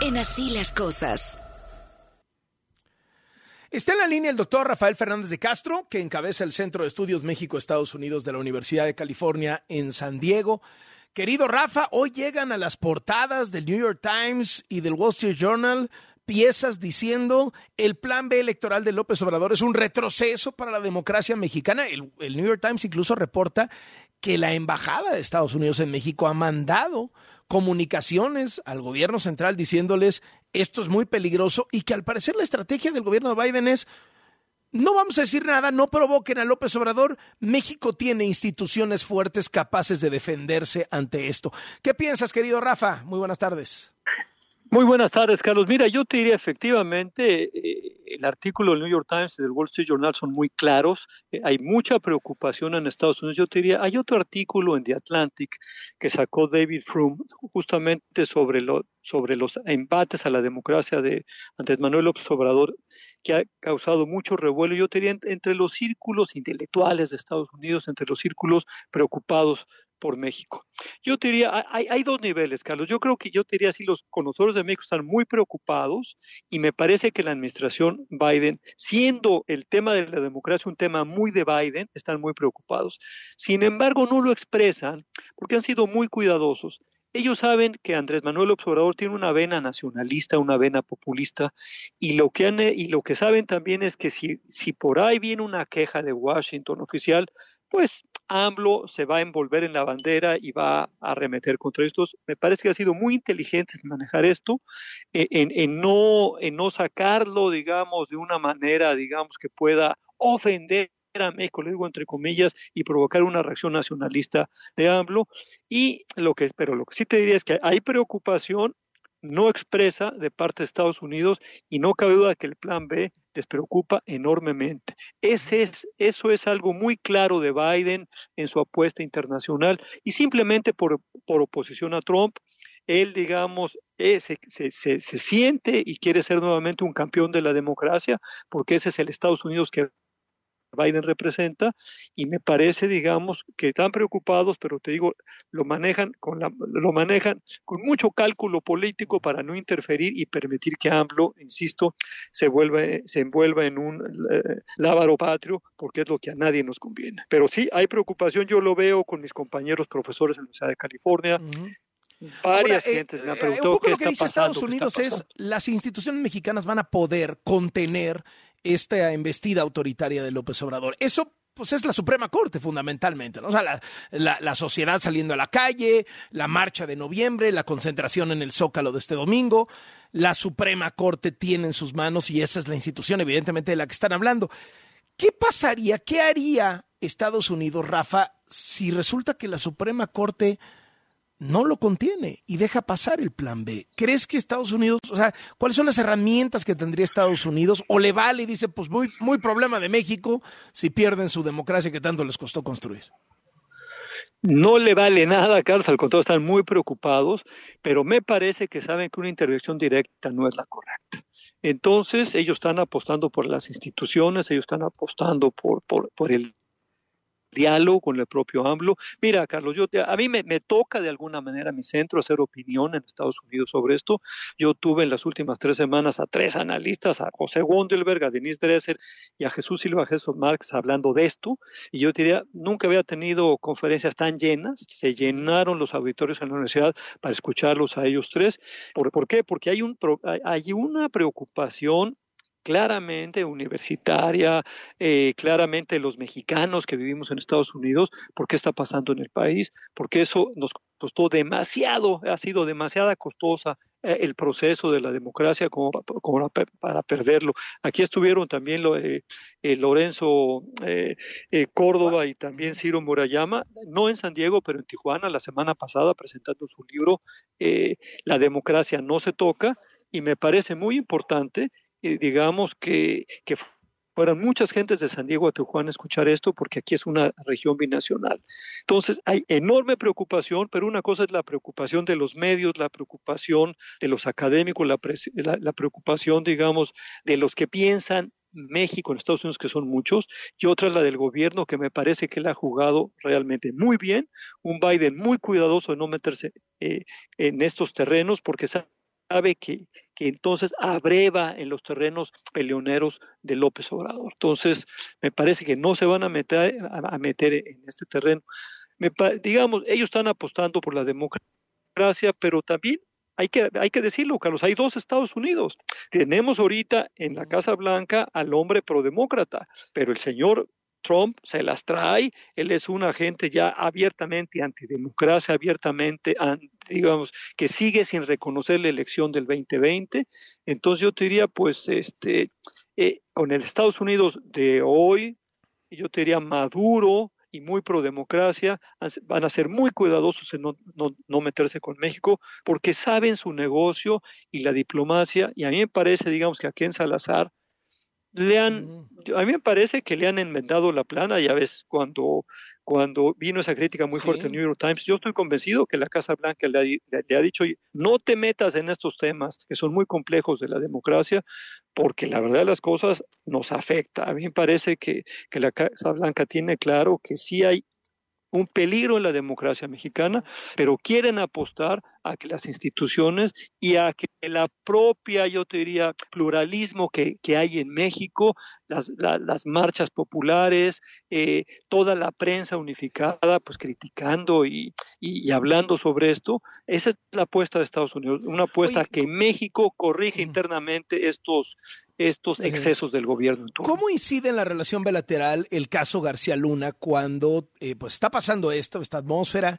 En así las cosas. Está en la línea el doctor Rafael Fernández de Castro, que encabeza el Centro de Estudios México-Estados Unidos de la Universidad de California en San Diego. Querido Rafa, hoy llegan a las portadas del New York Times y del Wall Street Journal piezas diciendo el plan B electoral de López Obrador es un retroceso para la democracia mexicana. El, el, New York Times incluso reporta que la Embajada de Estados Unidos en México ha mandado comunicaciones al gobierno central diciéndoles esto es muy peligroso y que al parecer la estrategia del gobierno de Biden es no vamos a decir nada, no provoquen a López Obrador. México tiene instituciones fuertes capaces de defenderse ante esto. ¿Qué piensas, querido Rafa? Muy buenas tardes. Muy buenas tardes, Carlos. Mira, yo te diría efectivamente, eh, el artículo del New York Times y del Wall Street Journal son muy claros. Eh, hay mucha preocupación en Estados Unidos. Yo te diría, hay otro artículo en The Atlantic que sacó David Froome justamente sobre, lo, sobre los embates a la democracia de Andrés Manuel López Obrador que ha causado mucho revuelo, yo diría, entre los círculos intelectuales de Estados Unidos, entre los círculos preocupados por México. Yo te diría, hay, dos niveles, Carlos. Yo creo que yo te diría, si los conocedores de México están muy preocupados y me parece que la administración Biden, siendo el tema de la democracia un tema muy de Biden, están muy preocupados. Sin embargo, no lo expresan porque han sido muy cuidadosos. Ellos saben que Andrés Manuel Obrador tiene una vena nacionalista, una vena populista, y lo que, han, y lo que saben también es que si, si por ahí viene una queja de Washington oficial, pues AMLO se va a envolver en la bandera y va a arremeter contra estos. Me parece que ha sido muy inteligente manejar esto, eh, en, no, en no sacarlo, digamos, de una manera, digamos, que pueda ofender a México, le digo entre comillas, y provocar una reacción nacionalista de AMLO. Y lo que, pero lo que sí te diría es que hay preocupación no expresa de parte de Estados Unidos y no cabe duda que el plan B les preocupa enormemente. Ese es, eso es algo muy claro de Biden en su apuesta internacional y simplemente por, por oposición a Trump, él, digamos, eh, se, se, se, siente y quiere ser nuevamente un campeón de la democracia, porque ese es el Estados Unidos que Biden representa y me parece, digamos, que están preocupados, pero te digo, lo manejan con la, lo manejan con mucho cálculo político para no interferir y permitir que AMLO, insisto, se vuelva, se envuelva en un eh, lábaro patrio, porque es lo que a nadie nos conviene. Pero sí hay preocupación, yo lo veo con mis compañeros profesores en la Universidad de California. Varias Ahora, eh, gentes me han eh, preguntado un poco qué lo que está dice pasando, Estados está Unidos es las instituciones mexicanas van a poder contener esta embestida autoritaria de López Obrador. Eso pues es la Suprema Corte fundamentalmente, ¿no? O sea, la, la- la sociedad saliendo a la calle, la marcha de noviembre, la concentración en el Zócalo de este domingo, la Suprema Corte tiene en sus manos y esa es la institución evidentemente de la que están hablando. ¿Qué pasaría, qué haría Estados Unidos, Rafa, si resulta que la Suprema Corte no lo contiene y deja pasar el plan B. ¿Crees que Estados Unidos, o sea, cuáles son las herramientas que tendría Estados Unidos? ¿O le vale y dice, pues muy, muy problema de México si pierden su democracia que tanto les costó construir? No le vale nada, Carlos, al contrario, están muy preocupados, pero me parece que saben que una intervención directa no es la correcta. Entonces, ellos están apostando por las instituciones, ellos están apostando por, por, por el diálogo con el propio AMLO. Mira, Carlos, yo a mí me, toca de alguna manera mi centro hacer opinión en Estados Unidos sobre esto. Yo tuve en las últimas tres semanas a tres analistas, a José Gondelberg, a Denise Dresser y a Jesús Silva Jesús Marx hablando de esto. Y yo diría, nunca había tenido conferencias tan llenas. Se llenaron los auditorios en la universidad para escucharlos a ellos tres. ¿Por, qué? Porque hay, un, hay una preocupación claramente universitaria, eh, claramente los mexicanos que vivimos en Estados Unidos, por qué está pasando en el país, porque eso nos costó demasiado, ha sido demasiada costosa eh, el proceso de la democracia como, pa- como para, para perderlo. Aquí estuvieron también lo, eh, Lorenzo Córdoba y también Ciro Murayama, no en San Diego, pero en Tijuana la semana pasada presentando su libro La democracia no se toca y me parece muy importante digamos que, que fueran muchas gentes de San Diego a Tijuana a escuchar esto porque aquí es una región binacional. Entonces hay enorme preocupación, pero una cosa es la preocupación de los medios, la preocupación de los académicos, la, la- la preocupación, digamos, de los que piensan México, en Estados Unidos, que son muchos, y otra es la del gobierno, que me parece que él ha jugado realmente muy bien, un Biden muy cuidadoso de no meterse eh, en estos terrenos, porque sabe que, que entonces abreva en los terrenos peleoneros de López Obrador. Entonces, me parece que no se van a meter, a, a meter en este terreno. Me digamos, ellos están apostando por la democracia, pero también hay que, hay que decirlo, Carlos, hay dos Estados Unidos. Tenemos ahorita en la Casa Blanca al hombre prodemócrata, pero el señor Trump se las trae, él es un agente ya abiertamente antidemocracia, abiertamente, digamos, que sigue sin reconocer la elección del 2020. Entonces yo te diría, pues, este, eh, con el Estados Unidos de hoy, yo te diría maduro y muy pro democracia, van a ser muy cuidadosos en no, no, no meterse con México porque saben su negocio y la diplomacia y a mí me parece, digamos, que aquí en Salazar le han, a mí me parece que le han enmendado la plana, ya ves, cuando, cuando vino esa crítica muy Sí. fuerte en New York Times, yo estoy convencido que la Casa Blanca le ha, le- le ha dicho, "Oye, no te metas en estos temas que son muy complejos de la democracia, porque la verdad de las cosas nos afecta. A mí me parece que, que la Casa Blanca tiene claro que sí hay un peligro en la democracia mexicana, pero quieren apostar a que las instituciones y a que la propia, yo te diría, pluralismo que, que hay en México, las, la- las marchas populares, eh, toda la prensa unificada, pues criticando y, y- y hablando sobre esto, esa es la apuesta de Estados Unidos, una apuesta Oye, a que México corrige internamente estos, estos excesos del gobierno. ¿Cómo incide en la relación bilateral el caso García Luna cuando eh, pues está pasando esto, esta atmósfera?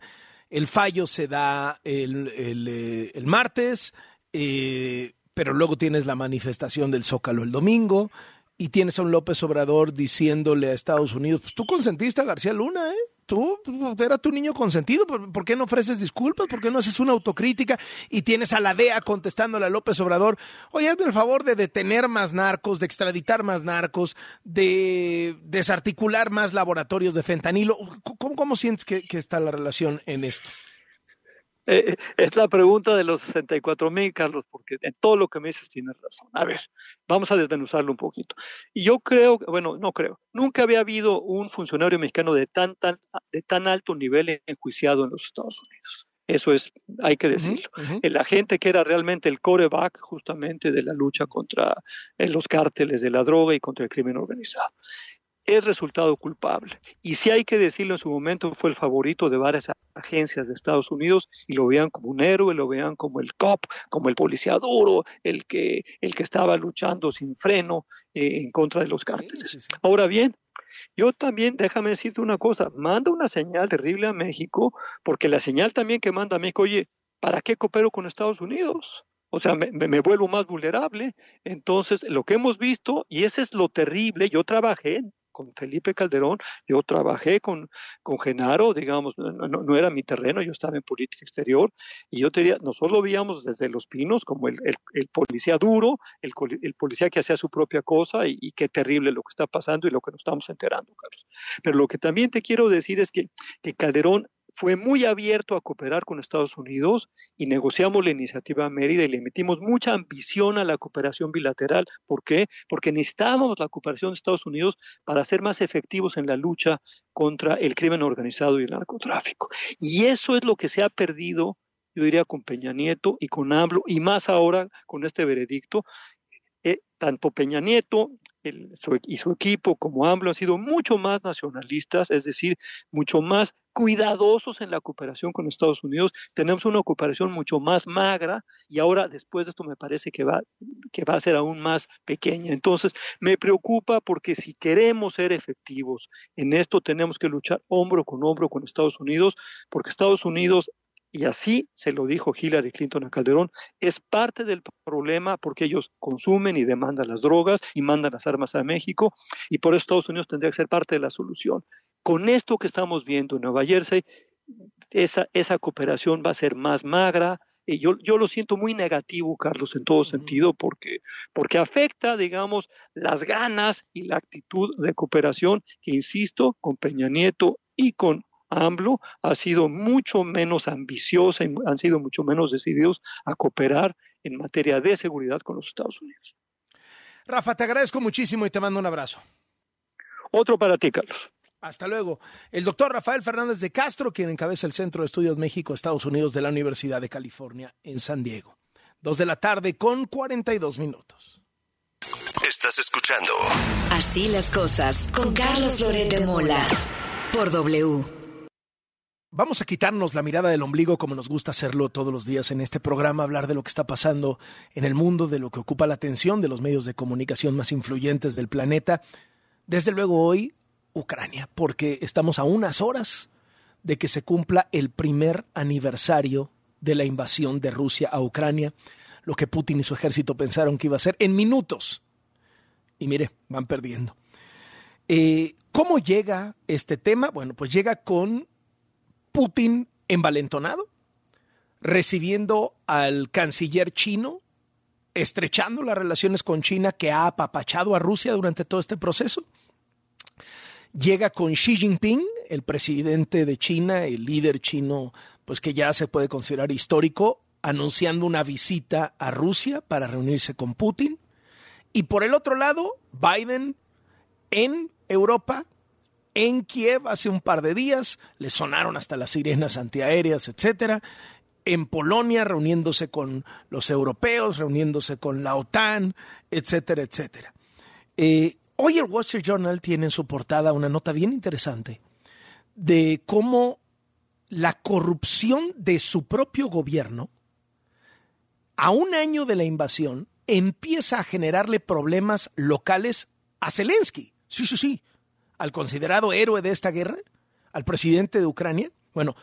El fallo se da el, el, eh, el martes, eh, pero luego tienes la manifestación del Zócalo el domingo y tienes a un López Obrador diciéndole a Estados Unidos, pues tú consentiste a García Luna, ¿eh? Tú pues, era tu niño consentido, ¿por, qué no ofreces disculpas? ¿Por qué no haces una autocrítica? Y tienes a la DEA contestándole a López Obrador, oye, hazme el favor de detener más narcos, de extraditar más narcos, de desarticular más laboratorios de fentanilo. ¿Cómo, cómo sientes que está la relación en esto? Eh, es la pregunta de los 64 mil, Carlos, porque en todo lo que me dices tienes razón. A ver, vamos a desmenuzarlo un poquito. Y yo creo, bueno, no creo, nunca había habido un funcionario mexicano de tan, tan, de tan alto nivel enjuiciado en los Estados Unidos. Eso es, hay que decirlo. Uh -huh. El agente que era realmente el coreback justamente de la lucha contra eh, los cárteles de la droga y contra el crimen organizado. Es resultado culpable. Y si hay que decirlo en su momento, fue el favorito de varias agencias de Estados Unidos y lo veían como un héroe, lo veían como el cop, como el policía duro, el que, el que estaba luchando sin freno eh, en contra de los cárteles. Ahora bien, yo también, déjame decirte una cosa, manda una señal terrible a México, porque la señal también que manda a México, oye, ¿para qué coopero con Estados Unidos? o sea, me, me, vuelvo más vulnerable. Entonces, lo que hemos visto, y ese es lo terrible, yo trabajé con Felipe Calderón, yo trabajé con, con Genaro, digamos, no, era mi terreno, yo estaba en política exterior, y yo te diría, nosotros lo veíamos desde Los Pinos como el, policía duro, el, el, policía que hacía su propia cosa, y, y, qué terrible lo que está pasando y lo que nos estamos enterando, Carlos. Pero lo que también te quiero decir es que, que Calderón fue muy abierto a cooperar con Estados Unidos y negociamos la iniciativa Mérida y le metimos mucha ambición a la cooperación bilateral. ¿Por qué? Porque necesitábamos la cooperación de Estados Unidos para ser más efectivos en la lucha contra el crimen organizado y el narcotráfico. Y eso es lo que se ha perdido, yo diría, con Peña Nieto y con AMLO, y más ahora con este veredicto. Eh, tanto Peña Nieto el, su, y su equipo como AMLO han sido mucho más nacionalistas, es decir, mucho más cuidadosos en la cooperación con Estados Unidos. Tenemos una cooperación mucho más magra y ahora después de esto me parece que va, que va a ser aún más pequeña. Entonces, me preocupa porque si queremos ser efectivos en esto tenemos que luchar hombro con hombro con Estados Unidos, porque Estados Unidos y así se lo dijo Hillary Clinton a Calderón, es parte del problema porque ellos consumen y demandan las drogas y mandan las armas a México y por eso Estados Unidos tendría que ser parte de la solución. Con esto que estamos viendo en Nueva Jersey, esa, esa cooperación va a ser más magra, y yo, yo, lo siento muy negativo, Carlos, en todo sentido, porque, porque afecta, digamos, las ganas y la actitud de cooperación que, insisto, con Peña Nieto y con AMLO ha sido mucho menos ambiciosa y han sido mucho menos decididos a cooperar en materia de seguridad con los Estados Unidos. Rafa, te agradezco muchísimo y te mando un abrazo. Otro para ti, Carlos. Hasta luego. El doctor Rafael Fernández de Castro, quien encabeza el Centro de Estudios México-Estados Unidos de la Universidad de California en San Diego. Dos de la tarde con 42 minutos. Estás escuchando. Así las cosas con Carlos Loret de Mola por W. Vamos a quitarnos la mirada del ombligo como nos gusta hacerlo todos los días en este programa, hablar de lo que está pasando en el mundo, de lo que ocupa la atención de los medios de comunicación más influyentes del planeta. Desde luego hoy, Ucrania, porque estamos a unas horas de que se cumpla el primer aniversario de la invasión de Rusia a Ucrania, lo que Putin y su ejército pensaron que iba a ser en minutos. Y mire, van perdiendo. Eh, ¿Cómo llega este tema? Bueno, pues llega con Putin envalentonado, recibiendo al canciller chino, estrechando las relaciones con China que ha apapachado a Rusia durante todo este proceso. Llega con Xi Jinping, el presidente de China, el líder chino, pues que ya se puede considerar histórico, anunciando una visita a Rusia para reunirse con Putin. Y por el otro lado, Biden en Europa en Kiev hace un par de días, le sonaron hasta las sirenas antiaéreas, etcétera. En Polonia, reuniéndose con los europeos, reuniéndose con la OTAN, etcétera, etcétera. Eh, hoy el Wall Street Journal tiene en su portada una nota bien interesante de cómo la corrupción de su propio gobierno, a un año de la invasión, empieza a generarle problemas locales a Zelensky. Sí, sí, sí al considerado héroe de esta guerra, al presidente de Ucrania? Bueno,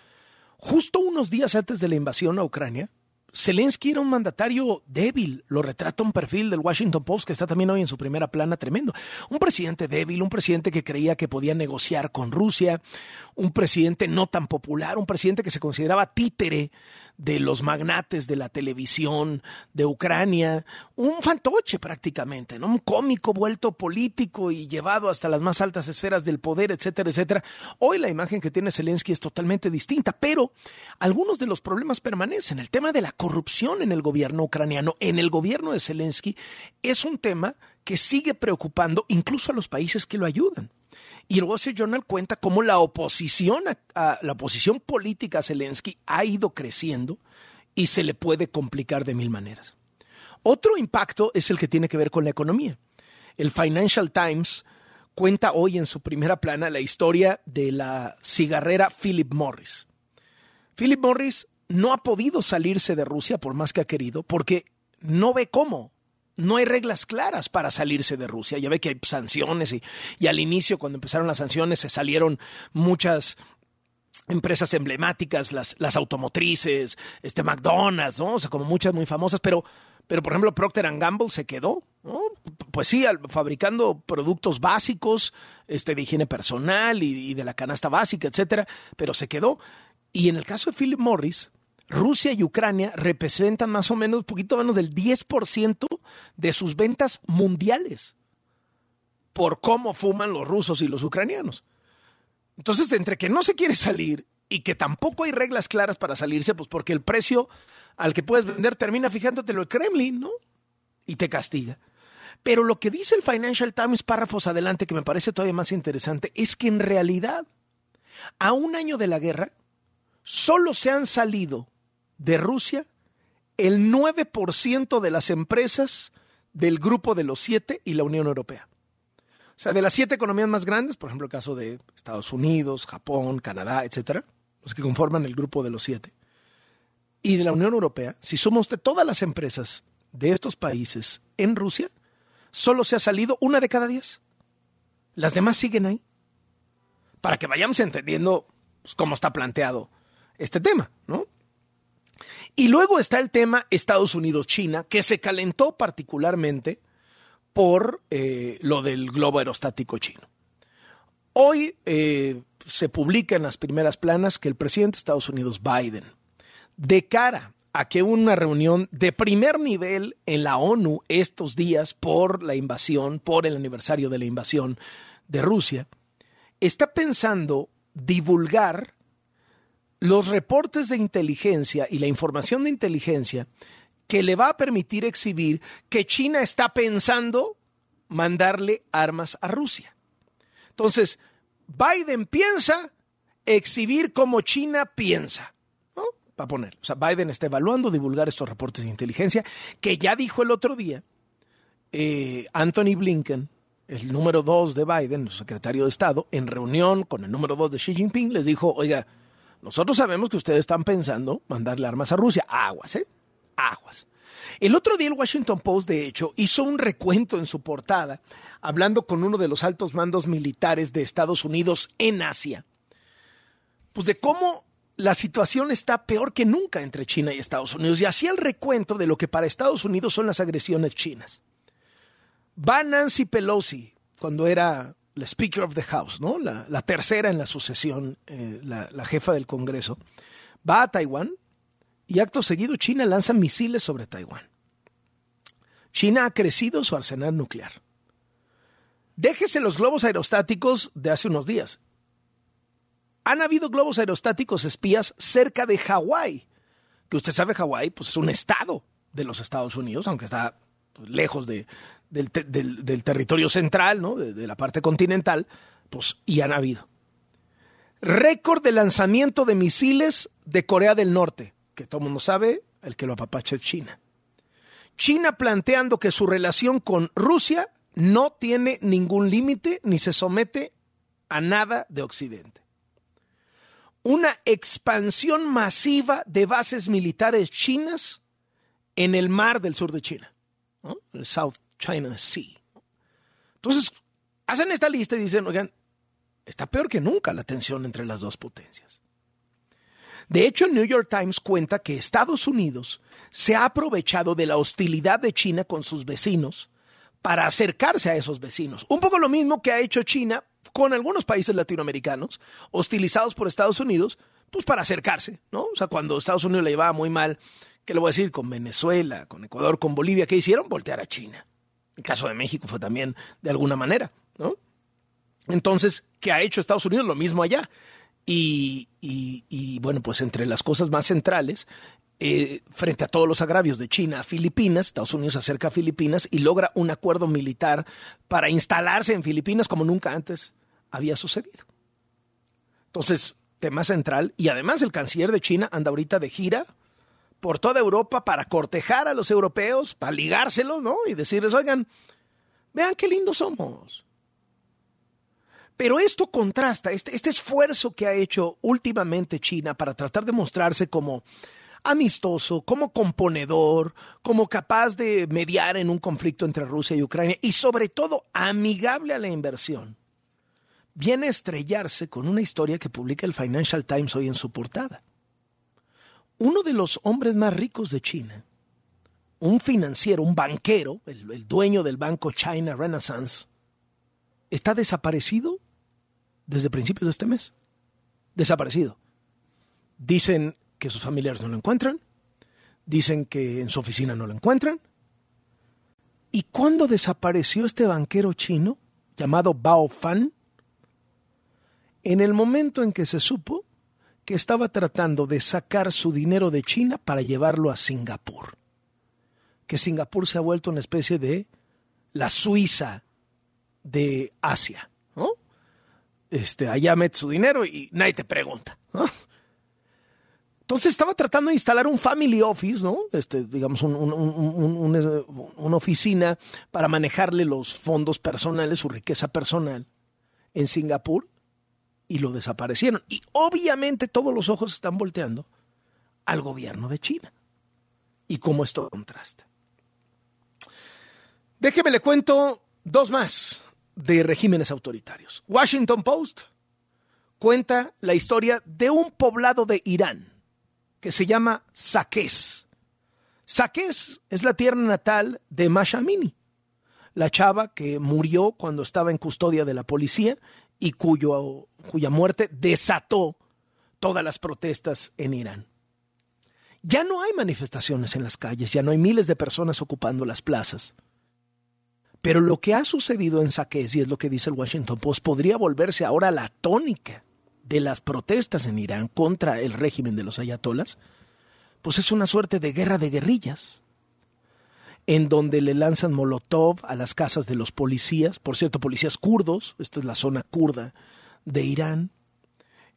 justo unos días antes de la invasión a Ucrania, Zelensky era un mandatario débil, lo retrata un perfil del Washington Post que está también hoy en su primera plana tremendo. Un presidente débil, un presidente que creía que podía negociar con Rusia, un presidente no tan popular, un presidente que se consideraba títere de los magnates de la televisión de Ucrania, un fantoche prácticamente, ¿no? un cómico vuelto político y llevado hasta las más altas esferas del poder, etcétera, etcétera. Hoy la imagen que tiene Zelensky es totalmente distinta, pero algunos de los problemas permanecen. El tema de la corrupción en el gobierno ucraniano, en el gobierno de Zelensky, es un tema que sigue preocupando incluso a los países que lo ayudan. Y el Wall Journal cuenta cómo la oposición, a, la oposición política a Zelensky ha ido creciendo y se le puede complicar de mil maneras. Otro impacto es el que tiene que ver con la economía. El Financial Times cuenta hoy en su primera plana la historia de la cigarrera Philip Morris. Philip Morris no ha podido salirse de Rusia por más que ha querido, porque no ve cómo. No hay reglas claras para salirse de Rusia. Ya ve que hay sanciones y, y al inicio, cuando empezaron las sanciones, se salieron muchas empresas emblemáticas, las, las automotrices, este McDonald's, ¿no? O sea, como muchas muy famosas, pero, pero por ejemplo, Procter Gamble se quedó, ¿no? Pues sí, fabricando productos básicos, este, de higiene personal y, de la canasta básica, etcétera, pero se quedó. Y en el caso de Philip Morris, Rusia y Ucrania representan más o menos, un poquito menos del 10% de sus ventas mundiales por cómo fuman los rusos y los ucranianos. Entonces, entre que no se quiere salir y que tampoco hay reglas claras para salirse, pues porque el precio al que puedes vender termina fijándotelo el Kremlin, ¿no? Y te castiga. Pero lo que dice el Financial Times párrafos adelante, que me parece todavía más interesante, es que en realidad, a un año de la guerra, solo se han salido de Rusia el 9% de las empresas del grupo de los siete y la Unión Europea. O sea, de las siete economías más grandes, por ejemplo, el caso de Estados Unidos, Japón, Canadá, etcétera, los que conforman el grupo de los siete, y de la Unión Europea, si suma usted todas las empresas de estos países en Rusia, solo se ha salido una de cada diez. Las demás siguen ahí. Para que vayamos entendiendo pues, cómo está planteado este tema, ¿no? Y luego está el tema Estados Unidos-China, que se calentó particularmente por eh, lo del globo aerostático chino. Hoy eh, se publica en las primeras planas que el presidente de Estados Unidos, Biden, de cara a que una reunión de primer nivel en la ONU estos días por la invasión, por el aniversario de la invasión de Rusia, está pensando divulgar los reportes de inteligencia y la información de inteligencia que le va a permitir exhibir que China está pensando mandarle armas a Rusia. Entonces, Biden piensa exhibir como China piensa. ¿no? a poner. O sea, Biden está evaluando divulgar estos reportes de inteligencia que ya dijo el otro día eh, Anthony Blinken, el número dos de Biden, el secretario de Estado, en reunión con el número dos de Xi Jinping, les dijo, oiga, nosotros sabemos que ustedes están pensando mandarle armas a Rusia. Aguas, ¿eh? Aguas. El otro día el Washington Post, de hecho, hizo un recuento en su portada, hablando con uno de los altos mandos militares de Estados Unidos en Asia, pues de cómo la situación está peor que nunca entre China y Estados Unidos. Y hacía el recuento de lo que para Estados Unidos son las agresiones chinas. Va Nancy Pelosi, cuando era la Speaker of the House, ¿no? la, tercera en la sucesión, eh, la, la jefa del Congreso, va a Taiwán y acto seguido China lanza misiles sobre Taiwán. China ha crecido su arsenal nuclear. Déjese los globos aerostáticos de hace unos días. Han habido globos aerostáticos espías cerca de Hawái, que usted sabe Hawái pues es un estado de los Estados Unidos, aunque está pues, lejos de, del, territorio central, ¿no? de, la parte continental, pues, y han habido. Récord de lanzamiento de misiles de Corea del Norte, que todo el mundo sabe, el que lo apapacha es China. China planteando que su relación con Rusia no tiene ningún límite ni se somete a nada de Occidente. Una expansión masiva de bases militares chinas en el mar del sur de China, el South China Sea. Entonces, hacen esta lista y dicen, oigan, está peor que nunca la tensión entre las dos potencias. De hecho, el New York Times cuenta que Estados Unidos se ha aprovechado de la hostilidad de China con sus vecinos para acercarse a esos vecinos. Un poco lo mismo que ha hecho China con algunos países latinoamericanos, hostilizados por Estados Unidos, pues para acercarse, ¿no? O sea, cuando Estados Unidos le llevaba muy mal, ¿qué le voy a decir? Con Venezuela, con Ecuador, con Bolivia, ¿qué hicieron? Voltear a China. El caso de México fue también de alguna manera, ¿no? Entonces, ¿qué ha hecho Estados Unidos? Lo mismo allá. Y, y, bueno, pues entre las cosas más centrales, eh, frente a todos los agravios de China a Filipinas, Estados Unidos acerca a Filipinas y logra un acuerdo militar para instalarse en Filipinas como nunca antes había sucedido. Entonces, tema central, y además el canciller de China anda ahorita de gira por toda Europa para cortejar a los europeos, para ligárselos, ¿no? Y decirles, oigan, vean qué lindos somos. Pero esto contrasta, este, este esfuerzo que ha hecho últimamente China para tratar de mostrarse como amistoso, como componedor, como capaz de mediar en un conflicto entre Rusia y Ucrania y sobre todo amigable a la inversión, viene a estrellarse con una historia que publica el Financial Times hoy en su portada. Uno de los hombres más ricos de China, un financiero, un banquero, el, dueño del banco China Renaissance, está desaparecido desde principios de este mes. Desaparecido. Dicen que sus familiares no lo encuentran, dicen que en su oficina no lo encuentran. ¿Y cuándo desapareció este banquero chino llamado Bao Fan? En el momento en que se supo que estaba tratando de sacar su dinero de China para llevarlo a Singapur. Que Singapur se ha vuelto una especie de la Suiza de Asia, ¿no? Este, allá mete su dinero y nadie te pregunta, Entonces estaba tratando de instalar un family office, ¿no? Este, digamos, una oficina para manejarle los fondos personales, su riqueza personal en Singapur y lo desaparecieron. Y obviamente todos los ojos están volteando al gobierno de China. Y cómo esto contrasta. Déjeme le cuento dos más de regímenes autoritarios. Washington Post cuenta la historia de un poblado de Irán que se llama Saqqez. Saqqez es la tierra natal de Masha Amini, la chava que murió cuando estaba en custodia de la policía y cuyo, cuya muerte desató todas las protestas en Irán. Ya no hay manifestaciones en las calles, ya no hay miles de personas ocupando las plazas. Pero lo que ha sucedido en Saqqez, y es lo que dice el Washington Post, podría volverse ahora la tónica de las protestas en Irán contra el régimen de los ayatolas, pues es una suerte de guerra de guerrillas, en donde le lanzan molotov a las casas de los policías, por cierto, policías kurdos, esta es la zona kurda de Irán,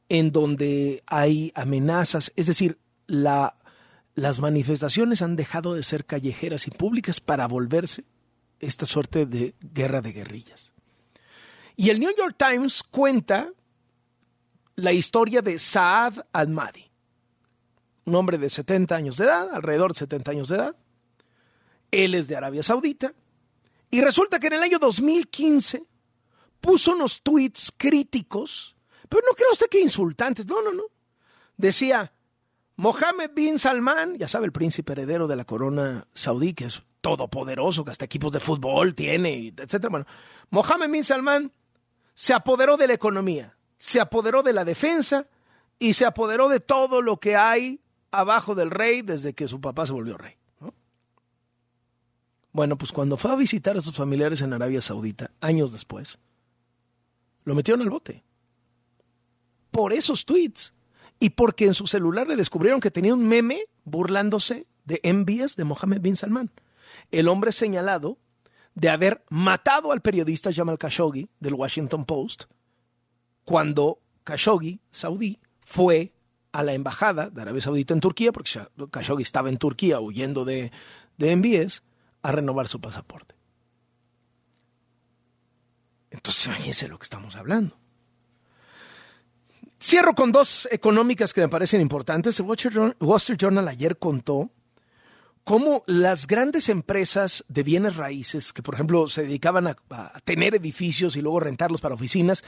en donde hay amenazas, es decir, la, las manifestaciones han dejado de ser callejeras y públicas para volverse esta suerte de guerra de guerrillas. Y el New York Times cuenta la historia de Saad al-Mahdi, un hombre de 70 años de edad, alrededor de 70 años de edad. Él es de Arabia Saudita. Y resulta que en el año 2015 puso unos tweets críticos, pero no creo usted que insultantes, no, no, no. Decía, Mohammed bin Salman, ya sabe, el príncipe heredero de la corona saudí, que es todopoderoso, que hasta equipos de fútbol tiene, etcétera. Bueno, Mohammed bin Salman se apoderó de la economía, se apoderó de la defensa y se apoderó de todo lo que hay abajo del rey desde que su papá se volvió rey. Bueno, pues cuando fue a visitar a sus familiares en Arabia Saudita, años después, lo metieron al bote. Por esos tweets. Y porque en su celular le descubrieron que tenía un meme burlándose de envías de Mohammed bin Salman el hombre señalado de haber matado al periodista Jamal Khashoggi del Washington Post cuando Khashoggi, saudí, fue a la embajada de Arabia Saudita en Turquía, porque Khashoggi estaba en Turquía huyendo de, de envíes, a renovar su pasaporte. Entonces imagínense lo que estamos hablando. Cierro con dos económicas que me parecen importantes. El Wall Street Journal ayer contó cómo las grandes empresas de bienes raíces, que por ejemplo se dedicaban a, tener edificios y luego rentarlos para oficinas,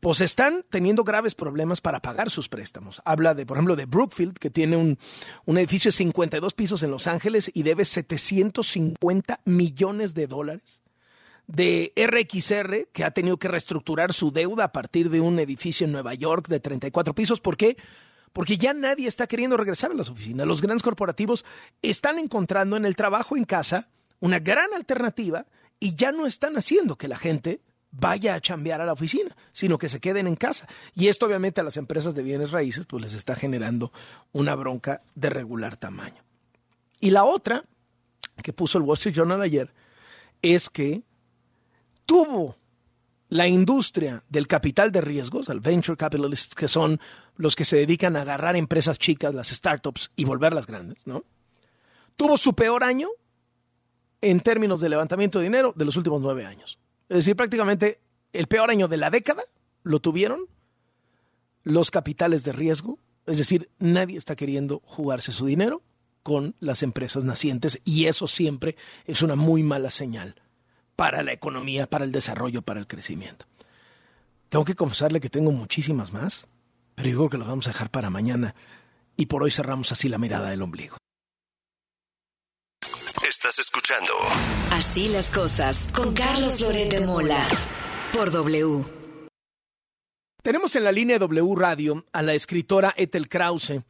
pues están teniendo graves problemas para pagar sus préstamos. Habla de, por ejemplo, de Brookfield, que tiene un, un, edificio de 52 pisos en Los Ángeles y debe 750 millones de dólares. De RXR, que ha tenido que reestructurar su deuda a partir de un edificio en Nueva York de 34 pisos. ¿Por qué? porque ya nadie está queriendo regresar a las oficinas. Los grandes corporativos están encontrando en el trabajo en casa una gran alternativa y ya no están haciendo que la gente vaya a chambear a la oficina, sino que se queden en casa. Y esto obviamente a las empresas de bienes raíces pues les está generando una bronca de regular tamaño. Y la otra que puso el Wall Street Journal ayer es que tuvo la industria del capital de riesgos, el venture capitalists, que son los que se dedican a agarrar empresas chicas, las startups, y volverlas grandes, ¿no? Tuvo su peor año en términos de levantamiento de dinero de los últimos nueve años. Es decir, prácticamente el peor año de la década lo tuvieron los capitales de riesgo, es decir, nadie está queriendo jugarse su dinero con las empresas nacientes y eso siempre es una muy mala señal para la economía, para el desarrollo, para el crecimiento. Tengo que confesarle que tengo muchísimas más, pero yo creo que los vamos a dejar para mañana y por hoy cerramos así la mirada del ombligo. Estás escuchando Así las cosas con Carlos Loret de Mola por W. Tenemos en la línea W Radio a la escritora Ethel Krause,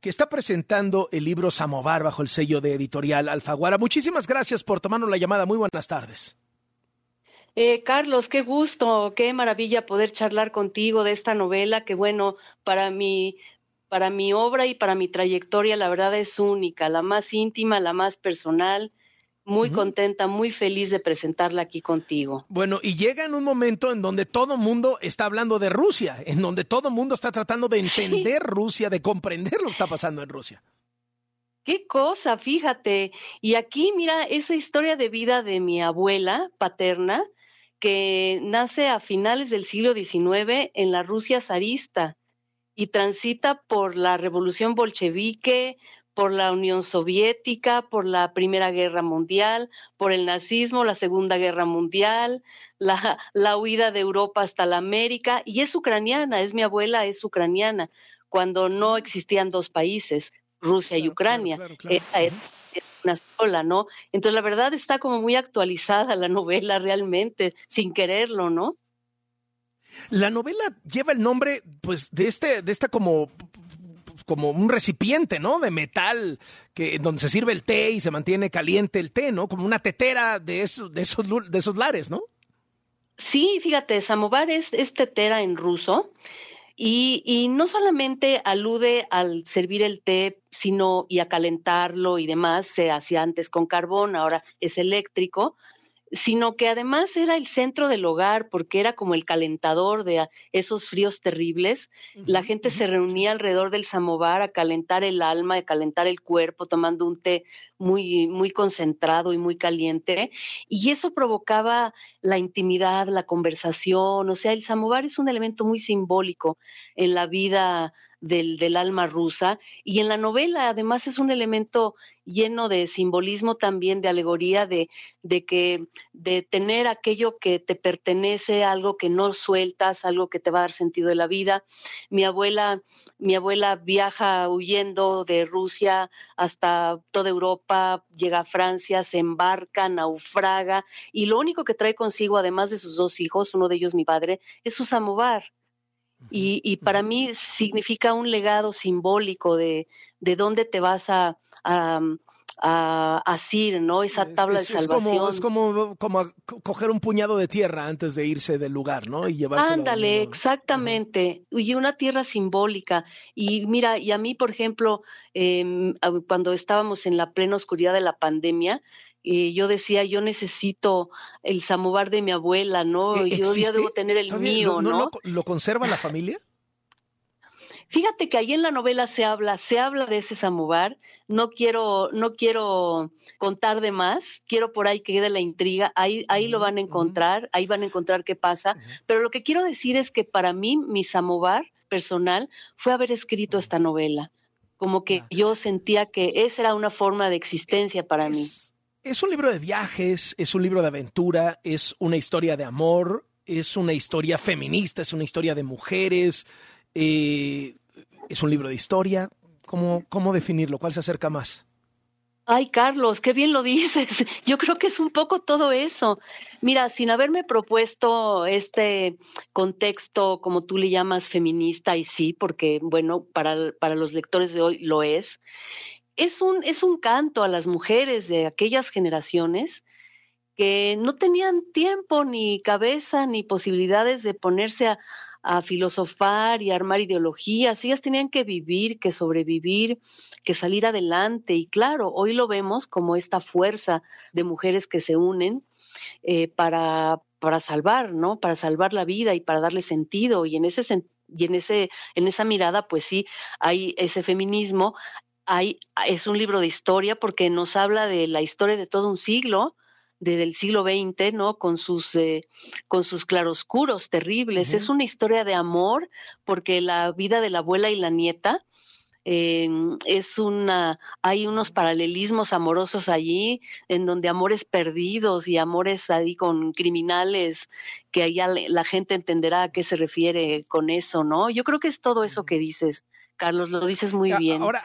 que está presentando el libro Samovar bajo el sello de editorial Alfaguara. Muchísimas gracias por tomarnos la llamada. Muy buenas tardes. Eh, Carlos, qué gusto, qué maravilla poder charlar contigo de esta novela que, bueno, para mi, para mi obra y para mi trayectoria, la verdad es única, la más íntima, la más personal. Muy contenta, muy feliz de presentarla aquí contigo. Bueno, y llega en un momento en donde todo el mundo está hablando de Rusia, en donde todo el mundo está tratando de *laughs* entender Rusia, de comprender lo que está pasando en Rusia. Qué cosa, fíjate. Y aquí, mira, esa historia de vida de mi abuela paterna, que nace a finales del siglo XIX en la Rusia zarista y transita por la revolución bolchevique, por la Unión Soviética, por la Primera Guerra Mundial, por el nazismo, la Segunda Guerra Mundial, la, la, huida de Europa hasta la América, y es ucraniana, es mi abuela, es ucraniana, cuando no existían dos países, Rusia y Ucrania. Claro, claro, Era una sola, ¿no? Entonces, la verdad está como muy actualizada la novela realmente, sin quererlo, ¿no? La novela lleva el nombre, pues, de este, de esta como como un recipiente, ¿no? De metal, que donde se sirve el té y se mantiene caliente el té, ¿no? Como una tetera de esos, de esos, de esos lares, ¿no? Sí, fíjate, samovar es, es tetera en ruso y, y, no solamente alude al servir el té, sino y a calentarlo y demás, se hacía antes con carbón, ahora es eléctrico, sino que además era el centro del hogar porque era como el calentador de esos fríos terribles. La gente se reunía alrededor del samovar a calentar el alma, a calentar el cuerpo, tomando un té muy, muy concentrado y muy caliente. Y eso provocaba la intimidad, la conversación. O sea, el samovar es un elemento muy simbólico en la vida del, alma rusa. Y en la novela, además, es un elemento lleno de simbolismo también, de alegoría, de, de que, de tener aquello que te pertenece, algo que no sueltas, algo que te va a dar sentido de la vida. Mi abuela, mi abuela viaja huyendo de Rusia hasta toda Europa, llega a Francia, se embarca, naufraga, y lo único que trae consigo, además de sus dos hijos, uno de ellos mi padre, es su samovar. Y, y, para mí significa un legado simbólico de, de dónde te vas a, a, a asir, ¿no? Esa tabla es, de salvación. Es como, es como, como coger un puñado de tierra antes de irse del lugar, ¿no? Y llevarse. Ándale, exactamente. Uh -huh. Y una tierra simbólica. Y mira, y a mí, por ejemplo, eh, cuando estábamos en la plena oscuridad de la pandemia, y yo decía, yo necesito el samovar de mi abuela, ¿no? ¿Existe? Yo ya debo tener el mío, ¿no? ¿no? ¿Lo, ¿Lo, conserva la familia? Fíjate que ahí en la novela se habla, se habla de ese samovar. No quiero, no quiero contar de más. Quiero por ahí que quede la intriga. Ahí, ahí lo van a encontrar. Ahí van a encontrar qué pasa. Pero lo que quiero decir es que para mí mi samovar personal fue haber escrito esta novela. Como que yo sentía que esa era una forma de existencia para mí. Es un libro de viajes, es un libro de aventura, es una historia de amor, es una historia feminista, es una historia de mujeres. Eh, es un libro de historia. ¿Cómo, ¿Cómo definirlo? ¿Cuál se acerca más? Ay, Carlos, qué bien lo dices. *laughs* Yo creo que es un poco todo eso. Mira, sin haberme propuesto este contexto, como tú le llamas, feminista, y sí, porque, bueno, para, para los lectores de hoy lo es, es un, es un canto a las mujeres de aquellas generaciones que no tenían tiempo, ni cabeza, ni posibilidades de ponerse a, a filosofar y armar ideologías, ellas tenían que vivir, que sobrevivir, que salir adelante. Y claro, hoy lo vemos como esta fuerza de mujeres que se unen eh, para, para salvar, ¿no? Para salvar la vida y para darle sentido. Y en ese y en ese, en esa mirada, pues sí, hay ese feminismo. Hay, es un libro de historia porque nos habla de la historia de todo un siglo, del siglo XX, ¿no? Con sus, eh, con sus claroscuros terribles. Es una historia de amor porque la vida de la abuela y la nieta eh, es una, hay unos paralelismos amorosos allí, en donde amores perdidos y amores ahí con criminales, que allá la gente entenderá a qué se refiere con eso, ¿no? Yo creo que es todo eso que dices. Carlos, lo dices muy bien. Ahora,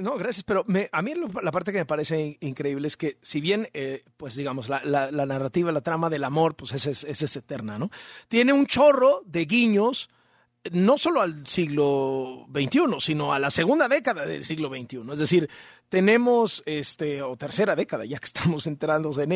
no, gracias, pero a mí la parte que me parece increíble es que si bien, eh, pues digamos, la, narrativa, la trama del amor, pues es, es, eterna, ¿no? Tiene un chorro de guiños, no solo al siglo XXI, sino a la segunda década del siglo XXI. Es decir, tenemos, este, o tercera década, ya que estamos entrando en ella